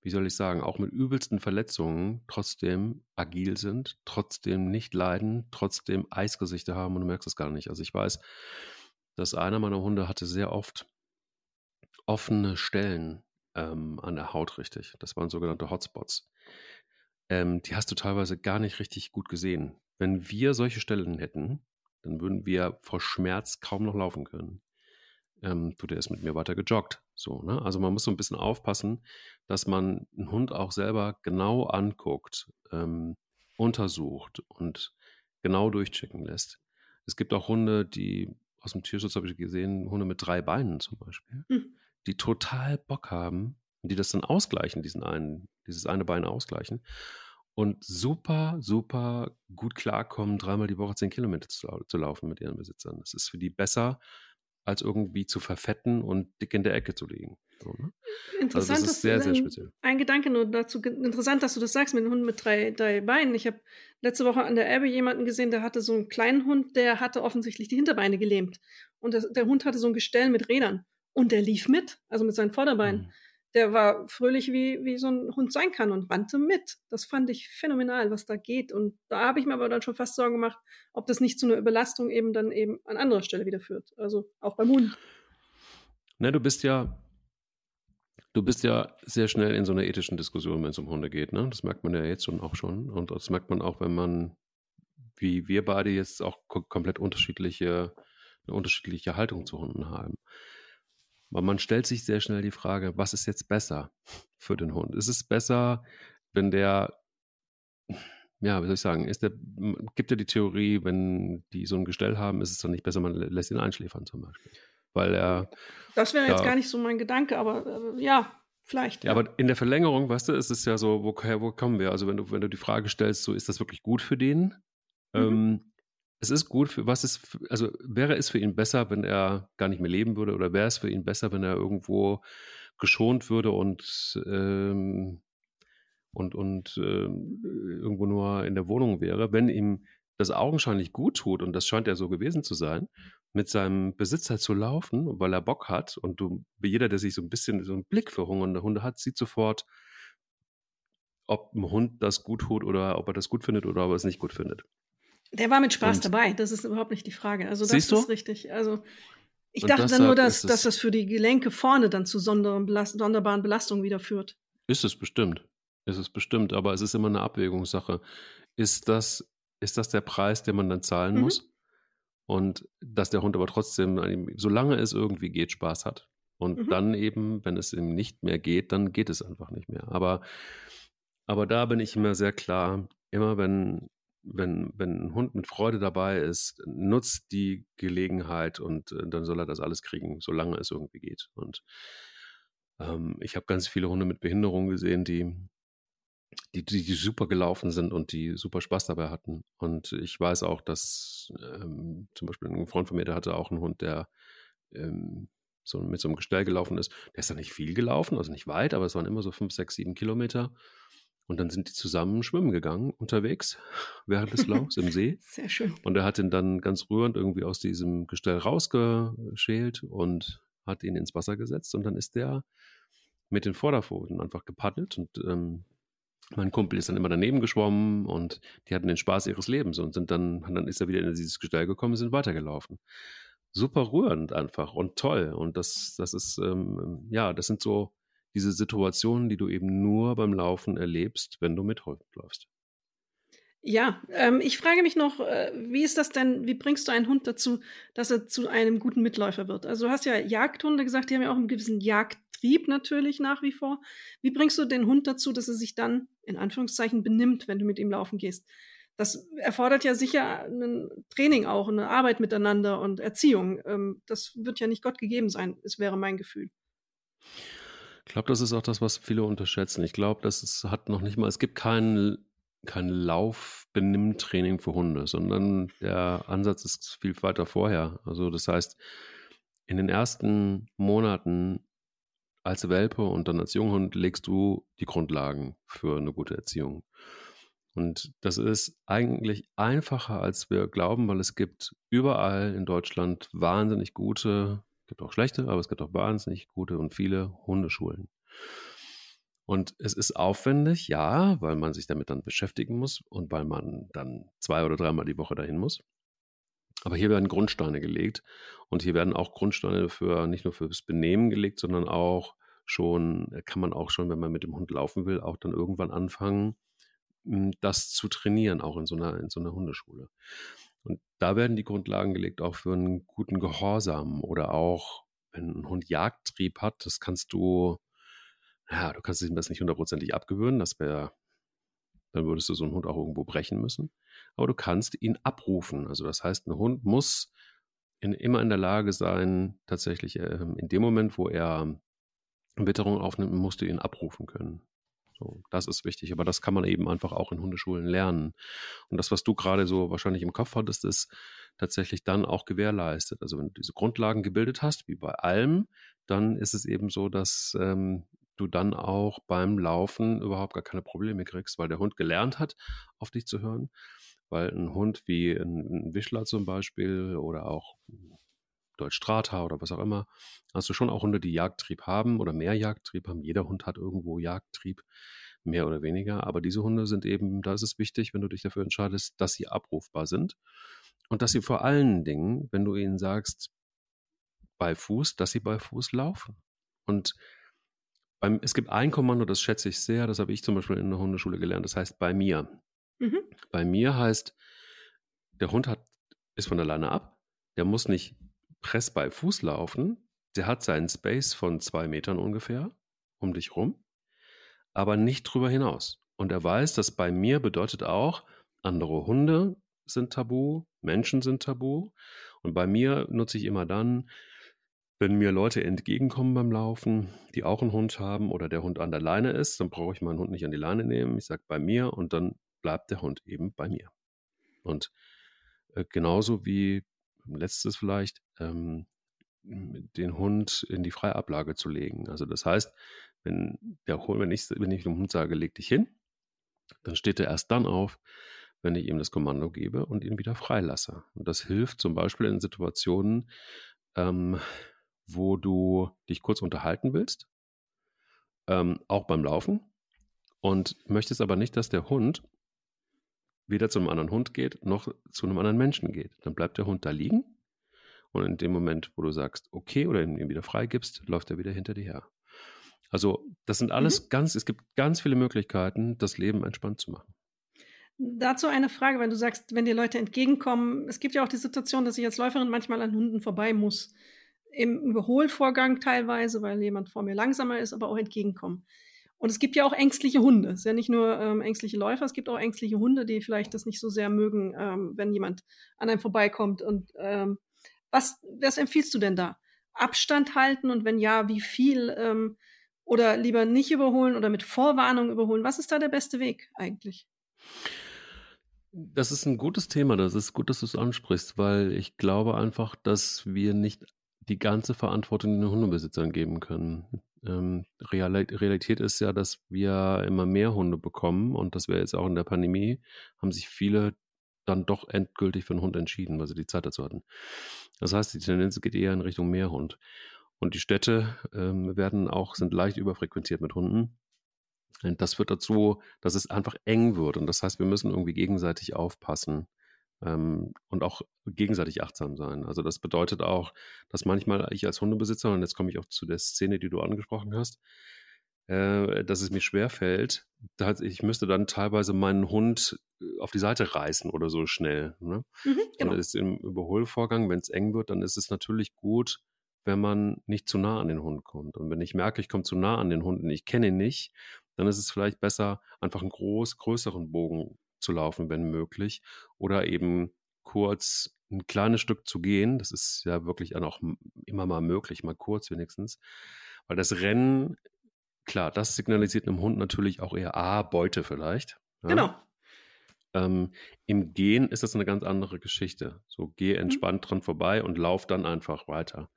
wie soll ich sagen, auch mit übelsten Verletzungen trotzdem agil sind, trotzdem nicht leiden, trotzdem Eisgesichter haben und du merkst es gar nicht. Also ich weiß, dass einer meiner Hunde hatte sehr oft offene Stellen ähm, an der Haut richtig. Das waren sogenannte Hotspots. Ähm, die hast du teilweise gar nicht richtig gut gesehen. Wenn wir solche Stellen hätten, dann würden wir vor Schmerz kaum noch laufen können. Ähm, du, der ist mit mir weiter gejoggt. So, ne? Also man muss so ein bisschen aufpassen, dass man einen Hund auch selber genau anguckt, ähm, untersucht und genau durchchecken lässt. Es gibt auch Hunde, die aus dem Tierschutz habe ich gesehen, Hunde mit drei Beinen zum Beispiel, mhm. die total Bock haben und die das dann ausgleichen, diesen einen, dieses eine Bein ausgleichen und super, super gut klarkommen, dreimal die Woche zehn Kilometer zu, zu, laufen mit ihren Besitzern. Das ist für die besser, als irgendwie zu verfetten und dick in der Ecke zu liegen. So, ne? Interessant, also das ist sehr, sehr speziell. Ein Gedanke nur dazu. Interessant, dass du das sagst mit einem Hund mit drei, drei Beinen. Ich habe letzte Woche an der Elbe jemanden gesehen, der hatte so einen kleinen Hund, der hatte offensichtlich die Hinterbeine gelähmt. Und das, der Hund hatte so ein Gestell mit Rädern. Und der lief mit, also mit seinen Vorderbeinen. Mhm der war fröhlich, wie, wie so ein Hund sein kann und rannte mit. Das fand ich phänomenal, was da geht. Und da habe ich mir aber dann schon fast Sorgen gemacht, ob das nicht zu einer Überlastung eben dann eben an anderer Stelle wieder führt. Also auch beim Hund. Na, du bist ja, du bist ja sehr schnell in so einer ethischen Diskussion, wenn es um Hunde geht. Ne? Das merkt man ja jetzt schon auch schon. Und das merkt man auch, wenn man, wie wir beide jetzt auch komplett unterschiedliche, eine unterschiedliche Haltung zu Hunden haben. Weil man stellt sich sehr schnell die Frage, was ist jetzt besser für den Hund? Ist es besser, wenn der, ja, wie soll ich sagen, ist der, gibt er die Theorie, wenn die so ein Gestell haben, ist es dann nicht besser, man lässt ihn einschläfern zum Beispiel? Weil er. Das wäre jetzt gar nicht so mein Gedanke, aber äh, ja, Vielleicht. Ja, ja, aber in der Verlängerung, weißt du, ist es ja so, woher, wo kommen wir? Also wenn du, wenn du die Frage stellst, so ist das wirklich gut für den? Mhm. Ähm, es ist gut für, was ist, also wäre es für ihn besser, wenn er gar nicht mehr leben würde oder wäre es für ihn besser, wenn er irgendwo geschont würde und, ähm, und, und ähm, irgendwo nur in der Wohnung wäre, wenn ihm das augenscheinlich gut tut, und das scheint ja so gewesen zu sein, mit seinem Besitzer zu laufen, weil er Bock hat und du, jeder, der sich so ein bisschen so einen Blick für hungernde Hunde hat, sieht sofort, ob ein Hund das gut tut oder ob er das gut findet oder ob er es nicht gut findet. Der war mit Spaß und dabei, das ist überhaupt nicht die Frage. Also das ist richtig. Also ich dachte dann nur, dass, dass das für die Gelenke vorne dann zu Belast sonderbaren Belastungen wieder führt. Ist es bestimmt. Ist es bestimmt, aber es ist immer eine Abwägungssache. ist das, ist das der Preis, den man dann zahlen mhm. muss? Und dass der Hund aber trotzdem, solange es irgendwie geht, Spaß hat. Und mhm. dann eben, wenn es ihm nicht mehr geht, dann geht es einfach nicht mehr. Aber, aber da bin ich immer sehr klar, immer wenn, wenn, wenn ein Hund mit Freude dabei ist, nutzt die Gelegenheit und äh, dann soll er das alles kriegen, solange es irgendwie geht. Und ähm, ich habe ganz viele Hunde mit Behinderung gesehen, die, die, die, die, super gelaufen sind und die super Spaß dabei hatten. Und ich weiß auch, dass ähm, zum Beispiel ein Freund von mir, der hatte auch einen Hund, der ähm, so mit so einem Gestell gelaufen ist. Der ist da nicht viel gelaufen, also nicht weit, aber es waren immer so fünf, sechs, sieben Kilometer. Und dann sind die zusammen schwimmen gegangen unterwegs während des Laufs im See. Sehr schön. Und er hat ihn dann ganz rührend irgendwie aus diesem Gestell rausgeschält und hat ihn ins Wasser gesetzt. Und dann ist der mit den Vorderpfoten einfach gepaddelt und ähm, mein Kumpel ist dann immer daneben geschwommen und die hatten den Spaß ihres Lebens und sind dann, dann ist er wieder in dieses Gestell gekommen und sind weitergelaufen. Super rührend einfach und toll. Und das, das ist, ähm, ja, das sind so diese Situationen, die du eben nur beim Laufen erlebst, wenn du mit Hund läufst. Ja, ähm, ich frage mich noch, äh, wie ist das denn, wie bringst du einen Hund dazu, dass er zu einem guten Mitläufer wird? Also du hast ja Jagdhunde gesagt, die haben ja auch einen gewissen Jagdtrieb natürlich nach wie vor. Wie bringst du den Hund dazu, dass er sich dann in Anführungszeichen benimmt, wenn du mit ihm laufen gehst? Das erfordert ja sicher ein Training auch, eine Arbeit miteinander und Erziehung. Ähm, das wird ja nicht Gott gegeben sein, es wäre mein Gefühl. Ich glaube, das ist auch das, was viele unterschätzen. Ich glaube, dass es hat noch nicht mal, es gibt keinen kein Laufbenimmtraining für Hunde, sondern der Ansatz ist viel weiter vorher. Also das heißt, in den ersten Monaten als Welpe und dann als Junghund legst du die Grundlagen für eine gute Erziehung. Und das ist eigentlich einfacher, als wir glauben, weil es gibt überall in Deutschland wahnsinnig gute, gibt auch schlechte, aber es gibt auch wahnsinnig gute und viele Hundeschulen. Und es ist aufwendig, ja, weil man sich damit dann beschäftigen muss und weil man dann zwei oder dreimal die Woche dahin muss. Aber hier werden Grundsteine gelegt und hier werden auch Grundsteine für nicht nur fürs Benehmen gelegt, sondern auch schon, kann man auch schon, wenn man mit dem Hund laufen will, auch dann irgendwann anfangen, hm, das zu trainieren, auch in so einer, in so einer Hundeschule. Und da werden die Grundlagen gelegt auch für einen guten Gehorsam oder auch, wenn ein Hund Jagdtrieb hat, das kannst du ja, du kannst ihm das nicht hundertprozentig abgewöhnen, das wäre, dann würdest du so einen Hund auch irgendwo brechen müssen. Aber du kannst ihn abrufen. Also das heißt, ein Hund muss in, immer in der Lage sein, tatsächlich äh, in dem Moment, wo er Witterung aufnimmt, musst du ihn abrufen können. Das ist wichtig, aber das kann man eben einfach auch in Hundeschulen lernen. Und das, was du gerade so wahrscheinlich im Kopf hattest, ist tatsächlich dann auch gewährleistet. Also wenn du diese Grundlagen gebildet hast, wie bei allem, dann ist es eben so, dass ähm, du dann auch beim Laufen überhaupt gar keine Probleme kriegst, weil der Hund gelernt hat, auf dich zu hören. Weil ein Hund wie ein Wischler zum Beispiel oder auch Deutsch Strata oder was auch immer, hast du schon auch Hunde, die Jagdtrieb haben oder mehr Jagdtrieb haben. Jeder Hund hat irgendwo Jagdtrieb, mehr oder weniger. Aber diese Hunde sind eben, da ist es wichtig, wenn du dich dafür entscheidest, dass sie abrufbar sind. Und dass sie vor allen Dingen, wenn du ihnen sagst, bei Fuß, dass sie bei Fuß laufen. Und beim, es gibt ein Kommando, das schätze ich sehr, das habe ich zum Beispiel in der Hundeschule gelernt, das heißt bei mir. Mhm. Bei mir heißt, der Hund hat, ist von alleine ab, der muss nicht press bei Fuß laufen, der hat seinen Space von zwei Metern ungefähr um dich rum, aber nicht drüber hinaus. Und er weiß, dass bei mir bedeutet auch, andere Hunde sind tabu, Menschen sind tabu. Und bei mir nutze ich immer dann, wenn mir Leute entgegenkommen beim Laufen, die auch einen Hund haben oder der Hund an der Leine ist, dann brauche ich meinen Hund nicht an die Leine nehmen. Ich sage bei mir und dann bleibt der Hund eben bei mir. Und äh, genauso wie letztes vielleicht, ähm, den Hund in die Freiablage zu legen. Also das heißt, wenn der Hund, wenn ich, wenn ich dem Hund sage, leg dich hin, dann steht er erst dann auf, wenn ich ihm das Kommando gebe und ihn wieder freilasse. Und das hilft zum Beispiel in Situationen, ähm, wo du dich kurz unterhalten willst, ähm, auch beim Laufen, und möchtest aber nicht, dass der Hund weder zu einem anderen Hund geht, noch zu einem anderen Menschen geht. Dann bleibt der Hund da liegen und in dem Moment, wo du sagst, okay, oder ihn wieder freigibst, läuft er wieder hinter dir her. Also, das sind alles mhm. ganz, es gibt ganz viele Möglichkeiten, das Leben entspannt zu machen. Dazu eine Frage, weil du sagst, wenn dir Leute entgegenkommen, es gibt ja auch die Situation, dass ich als Läuferin manchmal an Hunden vorbei muss. Im Überholvorgang teilweise, weil jemand vor mir langsamer ist, aber auch entgegenkommen. Und es gibt ja auch ängstliche Hunde. Es ist ja nicht nur ähm, ängstliche Läufer, es gibt auch ängstliche Hunde, die vielleicht das nicht so sehr mögen, ähm, wenn jemand an einem vorbeikommt. Und ähm, was, was empfiehlst du denn da? Abstand halten und wenn ja, wie viel? Ähm, oder lieber nicht überholen oder mit Vorwarnung überholen? Was ist da der beste Weg eigentlich? Das ist ein gutes Thema. Das ist gut, dass du es ansprichst, weil ich glaube einfach, dass wir nicht die ganze Verantwortung den Hundebesitzern geben können. Ähm, Realität ist ja, dass wir immer mehr Hunde bekommen und dass wir jetzt auch in der Pandemie haben sich viele dann doch endgültig für einen Hund entschieden, weil sie die Zeit dazu hatten. Das heißt, die Tendenz geht eher in Richtung Mehrhund. Und die Städte ähm, werden auch, sind leicht überfrequentiert mit Hunden. Und das führt dazu, dass es einfach eng wird. Und das heißt, wir müssen irgendwie gegenseitig aufpassen ähm, und auch gegenseitig achtsam sein. Also das bedeutet auch, dass manchmal ich als Hundebesitzer, und jetzt komme ich auch zu der Szene, die du angesprochen hast, äh, dass es mir schwerfällt, ich müsste dann teilweise meinen Hund äh, auf die Seite reißen oder so schnell. Ne? Mhm, genau. Und ist im Überholvorgang, wenn es eng wird, dann ist es natürlich gut, wenn man nicht zu nah an den Hund kommt. Und wenn ich merke, ich komme zu nah an den Hund und ich kenne ihn nicht, dann ist es vielleicht besser, einfach einen groß, größeren Bogen zu laufen, wenn möglich, oder eben kurz ein kleines Stück zu gehen. Das ist ja wirklich auch immer mal möglich, mal kurz wenigstens. Weil das Rennen, klar, das signalisiert einem Hund natürlich auch eher A, Beute vielleicht. Ja? Genau. Ähm, Im Gehen ist das eine ganz andere Geschichte. So geh mhm. entspannt mhm. dran vorbei und lauf dann einfach weiter,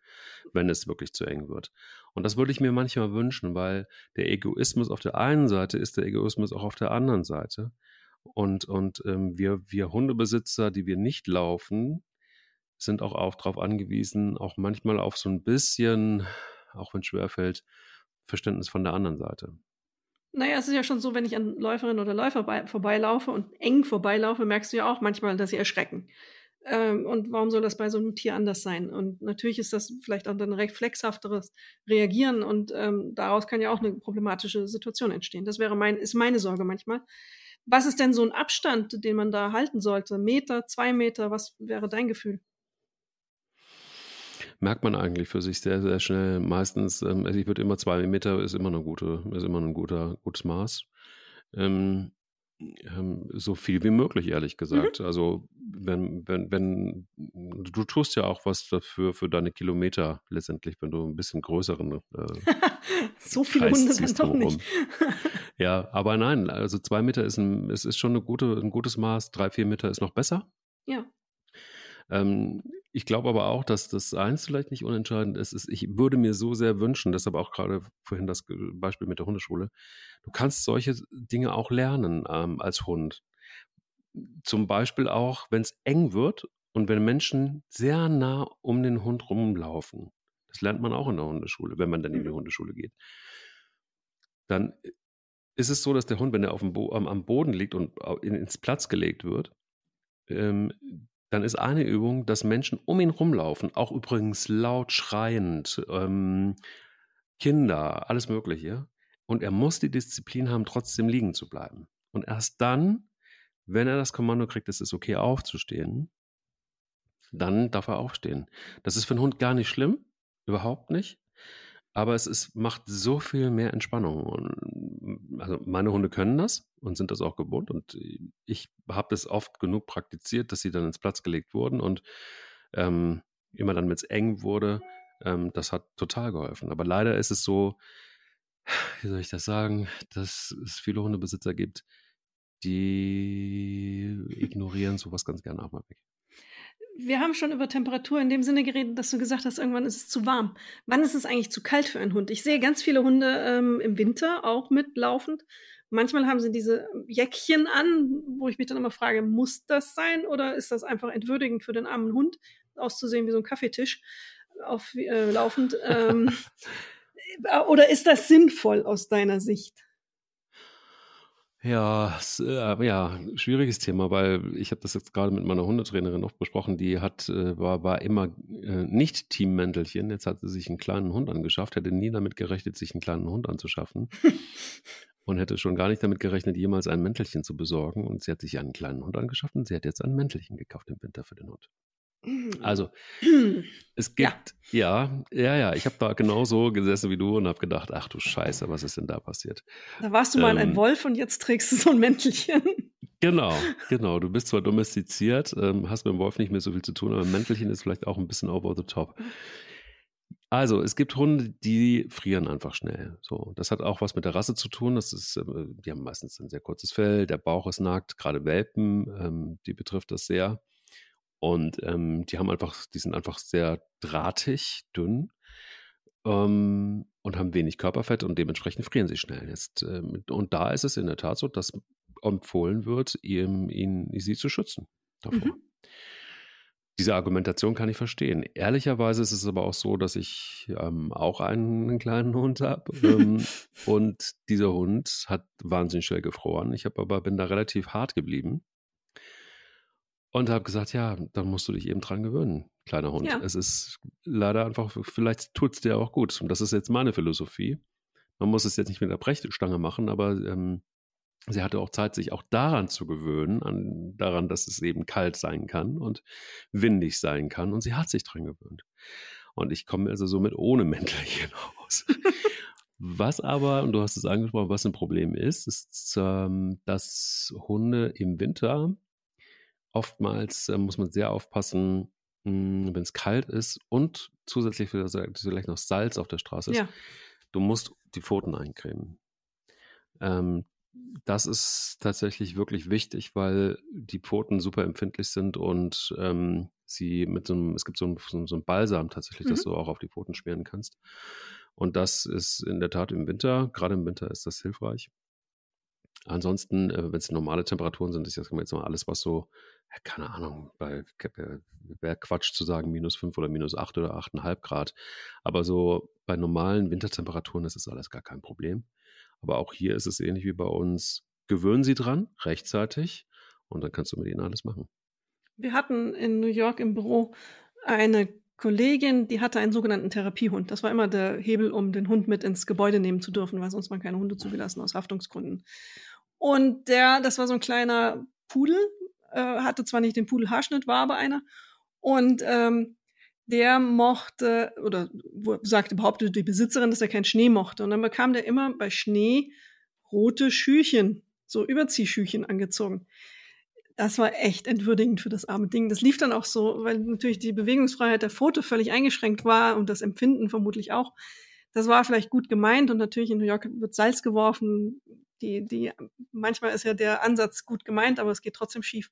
wenn es wirklich zu eng wird. Und das würde ich mir manchmal wünschen, weil der Egoismus auf der einen Seite ist der Egoismus auch auf der anderen Seite. Und, und ähm, wir, wir Hundebesitzer, die wir nicht laufen, sind auch, auch darauf angewiesen, auch manchmal auf so ein bisschen, auch wenn es schwerfällt, Verständnis von der anderen Seite. Naja, es ist ja schon so, wenn ich an Läuferinnen oder Läufer bei, vorbeilaufe und eng vorbeilaufe, merkst du ja auch manchmal, dass sie erschrecken. Ähm, und warum soll das bei so einem Tier anders sein? Und natürlich ist das vielleicht auch ein reflexhafteres Reagieren und ähm, daraus kann ja auch eine problematische Situation entstehen. Das wäre mein, ist meine Sorge manchmal. Was ist denn so ein Abstand, den man da halten sollte? Meter, zwei Meter, was wäre dein Gefühl? Merkt man eigentlich für sich sehr, sehr schnell. Meistens, ähm, also ich würde immer zwei Meter ist immer eine gute, ist immer ein guter, gutes Maß. Ähm, ähm, so viel wie möglich, ehrlich gesagt. Mhm. Also wenn, wenn, wenn, du tust ja auch was dafür für deine Kilometer letztendlich, wenn du ein bisschen größeren äh, So viele Kreis Hunde dann doch nicht. ja, aber nein, also zwei Meter ist ein, es ist schon eine gute, ein gutes Maß, drei, vier Meter ist noch besser. Ja. Ähm, ich glaube aber auch, dass das eins vielleicht nicht unentscheidend ist, ist. Ich würde mir so sehr wünschen, deshalb auch gerade vorhin das Beispiel mit der Hundeschule. Du kannst solche Dinge auch lernen ähm, als Hund. Zum Beispiel auch, wenn es eng wird und wenn Menschen sehr nah um den Hund rumlaufen. Das lernt man auch in der Hundeschule, wenn man dann in die mhm. Hundeschule geht. Dann ist es so, dass der Hund, wenn er auf dem Bo am Boden liegt und ins Platz gelegt wird, ähm, dann ist eine Übung, dass Menschen um ihn rumlaufen, auch übrigens laut schreiend, ähm, Kinder, alles Mögliche. Und er muss die Disziplin haben, trotzdem liegen zu bleiben. Und erst dann, wenn er das Kommando kriegt, es ist okay aufzustehen, dann darf er aufstehen. Das ist für einen Hund gar nicht schlimm, überhaupt nicht. Aber es ist, macht so viel mehr Entspannung. Und, also meine Hunde können das und sind das auch gewohnt. Und ich habe das oft genug praktiziert, dass sie dann ins Platz gelegt wurden. Und ähm, immer dann, wenn es eng wurde, ähm, das hat total geholfen. Aber leider ist es so, wie soll ich das sagen, dass es viele Hundebesitzer gibt, die ignorieren sowas ganz gerne auch mal weg wir haben schon über Temperatur in dem Sinne geredet, dass du gesagt hast, irgendwann ist es zu warm. Wann ist es eigentlich zu kalt für einen Hund? Ich sehe ganz viele Hunde ähm, im Winter auch mitlaufend. Manchmal haben sie diese Jäckchen an, wo ich mich dann immer frage, muss das sein oder ist das einfach entwürdigend für den armen Hund, auszusehen wie so ein Kaffeetisch auf, äh, laufend? Ähm, oder ist das sinnvoll aus deiner Sicht? Ja, äh, ja, schwieriges Thema, weil ich habe das jetzt gerade mit meiner Hundetrainerin noch besprochen, die hat, äh, war, war immer äh, nicht Teammäntelchen, jetzt hat sie sich einen kleinen Hund angeschafft, hätte nie damit gerechnet, sich einen kleinen Hund anzuschaffen. und hätte schon gar nicht damit gerechnet, jemals ein Mäntelchen zu besorgen. Und sie hat sich einen kleinen Hund angeschafft und sie hat jetzt ein Mäntelchen gekauft im Winter für den Hund. Also, es gibt, ja, ja, ja, ja ich habe da genauso gesessen wie du und habe gedacht, ach du Scheiße, was ist denn da passiert? Da warst du mal ähm, ein Wolf und jetzt trägst du so ein Mäntelchen. Genau, genau. Du bist zwar domestiziert, ähm, hast mit dem Wolf nicht mehr so viel zu tun, aber ein Mäntelchen ist vielleicht auch ein bisschen over the top. Also, es gibt Hunde, die frieren einfach schnell. So, das hat auch was mit der Rasse zu tun. Das ist, äh, die haben meistens ein sehr kurzes Fell, der Bauch ist nackt, gerade Welpen, ähm, die betrifft das sehr. Und ähm, die haben einfach, die sind einfach sehr drahtig, dünn ähm, und haben wenig Körperfett und dementsprechend frieren sie schnell. Jetzt, ähm, und da ist es in der Tat so, dass empfohlen wird, ihm, ihn, sie zu schützen davor. Mhm. Diese Argumentation kann ich verstehen. Ehrlicherweise ist es aber auch so, dass ich ähm, auch einen, einen, kleinen Hund habe. Ähm, und dieser Hund hat wahnsinnig schnell gefroren. Ich habe aber bin da relativ hart geblieben und habe gesagt, ja, dann musst du dich eben dran gewöhnen, kleiner Hund. Ja. Es ist leider einfach, vielleicht tut es dir auch gut. Und das ist jetzt meine Philosophie. Man muss es jetzt nicht mit der Brechstange machen, aber ähm, sie hatte auch Zeit, sich auch daran zu gewöhnen, an, daran, dass es eben kalt sein kann und windig sein kann. Und sie hat sich dran gewöhnt. Und ich komme also somit ohne Mäntelchen aus. was aber, und du hast es angesprochen, was ein Problem ist, ist, ähm, dass Hunde im Winter oftmals äh, muss man sehr aufpassen, hm, wenn es kalt ist und zusätzlich vielleicht noch Salz auf der Straße ist. Ja. Du musst die Pfoten eincremen. Ähm, das ist tatsächlich wirklich wichtig, weil die Pfoten super empfindlich sind und ähm, sie mit so einem, es gibt so ein, so ein Balsam tatsächlich, mhm. das du auch auf die Pfoten schmieren kannst. Und das ist in der Tat im Winter, gerade im Winter ist das hilfreich. Ansonsten, äh, wenn es normale Temperaturen sind, ist das jetzt mal alles, was so, keine Ahnung, bei wäre Quatsch zu sagen, minus 5 oder minus 8 oder 8,5 Grad. Aber so bei normalen Wintertemperaturen ist das alles gar kein Problem. Aber auch hier ist es ähnlich wie bei uns. Gewöhnen Sie dran, rechtzeitig, und dann kannst du mit ihnen alles machen. Wir hatten in New York im Büro eine Kollegin, die hatte einen sogenannten Therapiehund. Das war immer der Hebel, um den Hund mit ins Gebäude nehmen zu dürfen, weil sonst man keine Hunde zugelassen aus Haftungsgründen. Und der, das war so ein kleiner Pudel, äh, hatte zwar nicht den Pudelhaarschnitt, war aber einer. Und ähm, der mochte, oder sagte, behauptete die Besitzerin, dass er keinen Schnee mochte. Und dann bekam der immer bei Schnee rote Schüchen, so Überziehschüchen angezogen. Das war echt entwürdigend für das arme Ding. Das lief dann auch so, weil natürlich die Bewegungsfreiheit der Foto völlig eingeschränkt war und das Empfinden vermutlich auch. Das war vielleicht gut gemeint und natürlich in New York wird Salz geworfen, die, die, manchmal ist ja der Ansatz gut gemeint, aber es geht trotzdem schief.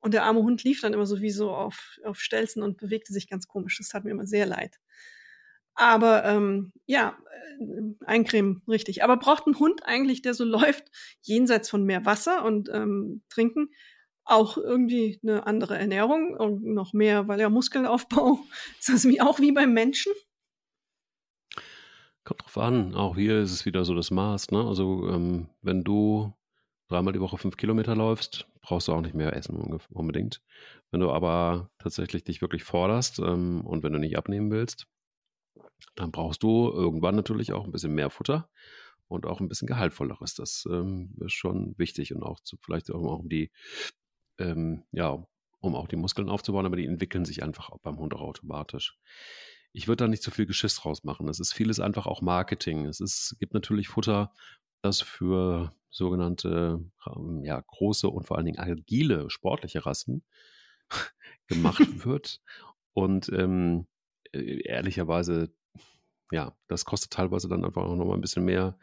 Und der arme Hund lief dann immer so wie so auf, auf Stelzen und bewegte sich ganz komisch. Das tat mir immer sehr leid. Aber ähm, ja, äh, eincremen, richtig. Aber braucht ein Hund eigentlich, der so läuft, jenseits von mehr Wasser und ähm, Trinken, auch irgendwie eine andere Ernährung und noch mehr, weil er Muskelaufbau, ist das wie, auch wie beim Menschen? Kommt drauf an. Auch hier ist es wieder so das Maß. Ne? Also ähm, wenn du dreimal die Woche fünf Kilometer läufst, brauchst du auch nicht mehr essen unbedingt. Wenn du aber tatsächlich dich wirklich forderst ähm, und wenn du nicht abnehmen willst, dann brauchst du irgendwann natürlich auch ein bisschen mehr Futter und auch ein bisschen gehaltvolleres. Das ähm, ist schon wichtig und auch zu, vielleicht auch um die, ähm, ja, um auch die Muskeln aufzubauen, aber die entwickeln sich einfach beim Hund auch automatisch ich würde da nicht zu viel Geschiss draus machen. Es ist vieles einfach auch Marketing. Es ist, gibt natürlich Futter, das für sogenannte ähm, ja, große und vor allen Dingen agile sportliche Rassen gemacht wird. Und ähm, äh, ehrlicherweise, ja, das kostet teilweise dann einfach auch nochmal ein bisschen mehr.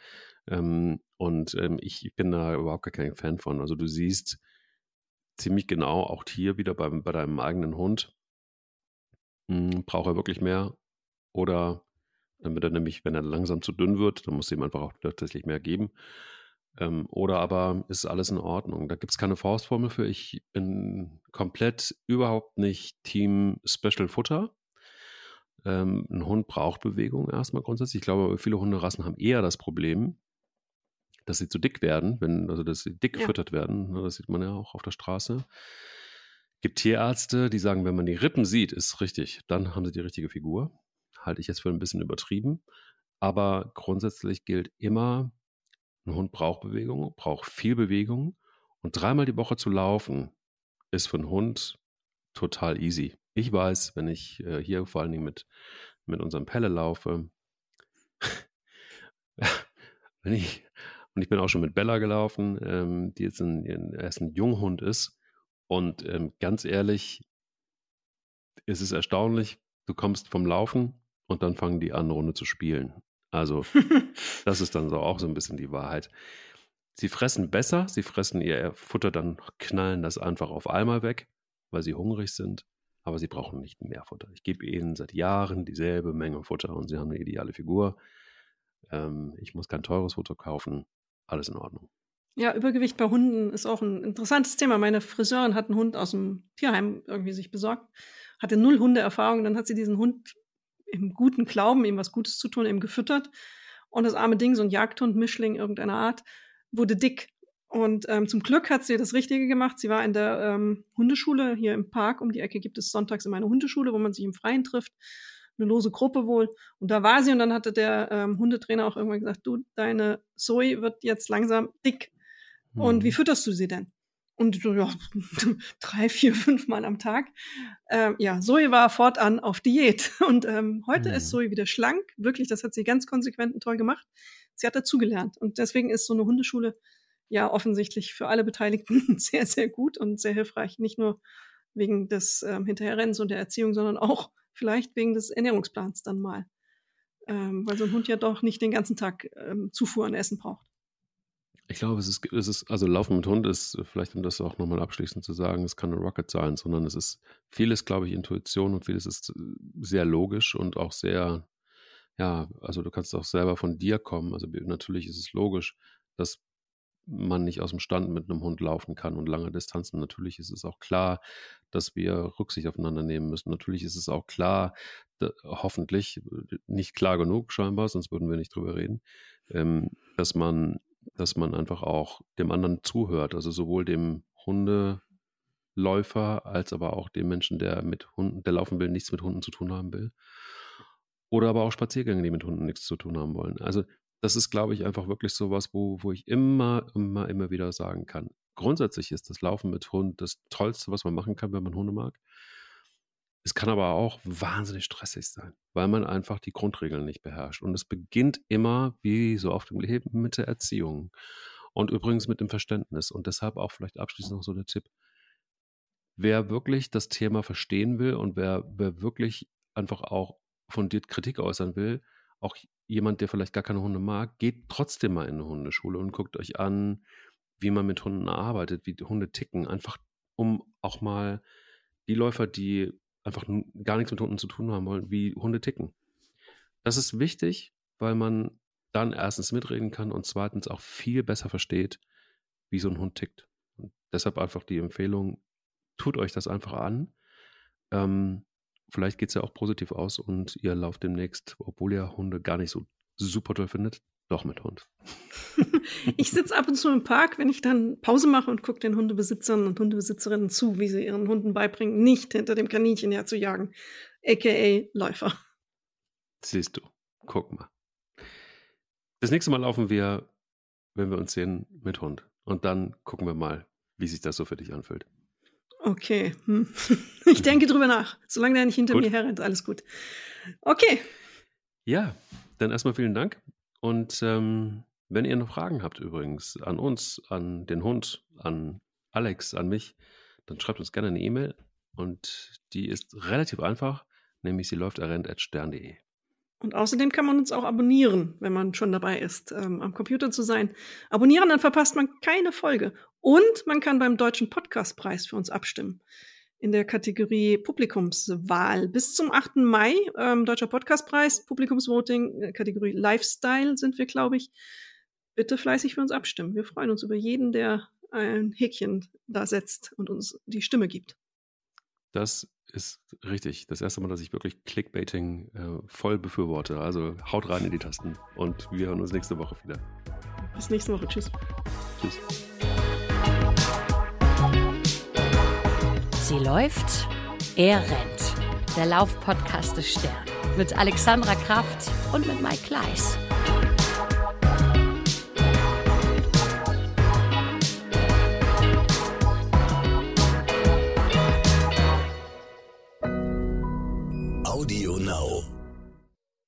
Ähm, und ähm, ich bin da überhaupt gar kein Fan von. Also du siehst ziemlich genau, auch hier wieder bei, bei deinem eigenen Hund, hm, braucht er wirklich mehr oder dann wird er nämlich, wenn er langsam zu dünn wird, dann muss du ihm einfach auch tatsächlich mehr geben. Ähm, oder aber ist alles in Ordnung. Da gibt es keine Faustformel für. Ich bin komplett überhaupt nicht Team Special Futter. Ähm, ein Hund braucht Bewegung erstmal grundsätzlich. Ich glaube, viele Hunderassen haben eher das Problem, dass sie zu dick werden, wenn, also dass sie dick ja. gefüttert werden. Ne, das sieht man ja auch auf der Straße. Gibt Tierärzte, die sagen, wenn man die Rippen sieht, ist richtig, dann haben sie die richtige Figur halte ich jetzt für ein bisschen übertrieben. Aber grundsätzlich gilt immer, Ein Hund braucht Bewegung, braucht viel Bewegung. Und dreimal die Woche zu laufen, ist für einen Hund total easy. Ich weiß, wenn ich äh, hier vor allen Dingen mit, mit unserem Pelle laufe, wenn ich, und ich bin auch schon mit Bella gelaufen, ähm, die jetzt ein, erst ein Junghund ist. Und ähm, ganz ehrlich, es ist erstaunlich, du kommst vom Laufen und dann fangen die an, Runde zu spielen. Also, das ist dann so auch so ein bisschen die Wahrheit. Sie fressen besser, sie fressen ihr Futter dann, knallen das einfach auf einmal weg, weil sie hungrig sind, aber sie brauchen nicht mehr Futter. Ich gebe ihnen seit Jahren dieselbe Menge Futter und sie haben eine ideale Figur. Ähm, ich muss kein teures Futter kaufen, alles in Ordnung. Ja, Übergewicht bei Hunden ist auch ein interessantes Thema. Meine Friseurin hat einen Hund aus dem Tierheim irgendwie sich besorgt, hatte null Hundeerfahrung, dann hat sie diesen Hund im guten Glauben, ihm was Gutes zu tun, eben gefüttert. Und das arme Ding, so ein Jagdhund, Mischling irgendeiner Art, wurde dick. Und ähm, zum Glück hat sie das Richtige gemacht. Sie war in der ähm, Hundeschule hier im Park. Um die Ecke gibt es sonntags immer eine Hundeschule, wo man sich im Freien trifft. Eine lose Gruppe wohl. Und da war sie und dann hatte der ähm, Hundetrainer auch irgendwann gesagt, du, deine Zoe wird jetzt langsam dick. Und wie mhm. fütterst du sie denn? Und so, ja, drei, vier, fünf Mal am Tag. Ähm, ja, Zoe war fortan auf Diät. Und ähm, heute mhm. ist Zoe wieder schlank. Wirklich, das hat sie ganz konsequent und toll gemacht. Sie hat dazugelernt. Und deswegen ist so eine Hundeschule ja offensichtlich für alle Beteiligten sehr, sehr gut und sehr hilfreich. Nicht nur wegen des ähm, Hinterherrennens und der Erziehung, sondern auch vielleicht wegen des Ernährungsplans dann mal. Ähm, weil so ein Hund ja doch nicht den ganzen Tag ähm, Zufuhr an Essen braucht. Ich glaube, es ist, es ist, also Laufen mit Hund ist, vielleicht um das auch nochmal abschließend zu sagen, es kann eine Rocket sein, sondern es ist vieles, glaube ich, Intuition und vieles ist äh, sehr logisch und auch sehr, ja, also du kannst auch selber von dir kommen. Also natürlich ist es logisch, dass man nicht aus dem Stand mit einem Hund laufen kann und lange Distanzen. Natürlich ist es auch klar, dass wir Rücksicht aufeinander nehmen müssen. Natürlich ist es auch klar, hoffentlich äh, nicht klar genug scheinbar, sonst würden wir nicht drüber reden, ähm, dass man dass man einfach auch dem anderen zuhört, also sowohl dem Hundeläufer als aber auch dem Menschen, der mit Hunden, der laufen will, nichts mit Hunden zu tun haben will. Oder aber auch Spaziergänge, die mit Hunden nichts zu tun haben wollen. Also das ist, glaube ich, einfach wirklich so was, wo, wo ich immer, immer, immer wieder sagen kann. Grundsätzlich ist das Laufen mit Hund das Tollste, was man machen kann, wenn man Hunde mag. Es kann aber auch wahnsinnig stressig sein, weil man einfach die Grundregeln nicht beherrscht. Und es beginnt immer, wie so oft im Leben, mit der Erziehung. Und übrigens mit dem Verständnis. Und deshalb auch vielleicht abschließend noch so der Tipp. Wer wirklich das Thema verstehen will und wer, wer wirklich einfach auch fundiert Kritik äußern will, auch jemand, der vielleicht gar keine Hunde mag, geht trotzdem mal in eine Hundeschule und guckt euch an, wie man mit Hunden arbeitet, wie die Hunde ticken. Einfach um auch mal die Läufer, die einfach gar nichts mit Hunden zu tun haben wollen, wie Hunde ticken. Das ist wichtig, weil man dann erstens mitreden kann und zweitens auch viel besser versteht, wie so ein Hund tickt. Und deshalb einfach die Empfehlung, tut euch das einfach an. Ähm, vielleicht geht es ja auch positiv aus und ihr lauft demnächst, obwohl ihr Hunde gar nicht so super toll findet, doch mit Hund. ich sitze ab und zu im Park, wenn ich dann Pause mache und gucke den Hundebesitzern und Hundebesitzerinnen zu, wie sie ihren Hunden beibringen, nicht hinter dem Kaninchen her zu jagen, aka Läufer. Siehst du, guck mal. Das nächste Mal laufen wir, wenn wir uns sehen, mit Hund. Und dann gucken wir mal, wie sich das so für dich anfühlt. Okay. Hm. Ich denke drüber nach. Solange der nicht hinter gut. mir herrennt, alles gut. Okay. Ja, dann erstmal vielen Dank. Und ähm, wenn ihr noch Fragen habt übrigens an uns, an den Hund, an Alex, an mich, dann schreibt uns gerne eine E-Mail. Und die ist relativ einfach, nämlich sie läuft stern.de. Und außerdem kann man uns auch abonnieren, wenn man schon dabei ist, ähm, am Computer zu sein. Abonnieren, dann verpasst man keine Folge. Und man kann beim Deutschen Podcastpreis für uns abstimmen in der Kategorie Publikumswahl. Bis zum 8. Mai, ähm, Deutscher Podcastpreis, Publikumsvoting, äh, Kategorie Lifestyle sind wir, glaube ich. Bitte fleißig für uns abstimmen. Wir freuen uns über jeden, der ein Häkchen da setzt und uns die Stimme gibt. Das ist richtig. Das erste Mal, dass ich wirklich Clickbaiting äh, voll befürworte. Also haut rein in die Tasten und wir hören uns nächste Woche wieder. Bis nächste Woche. Tschüss. Tschüss. Sie läuft, er rennt. Der Laufpodcast des Stern. Mit Alexandra Kraft und mit Mike Kleiss.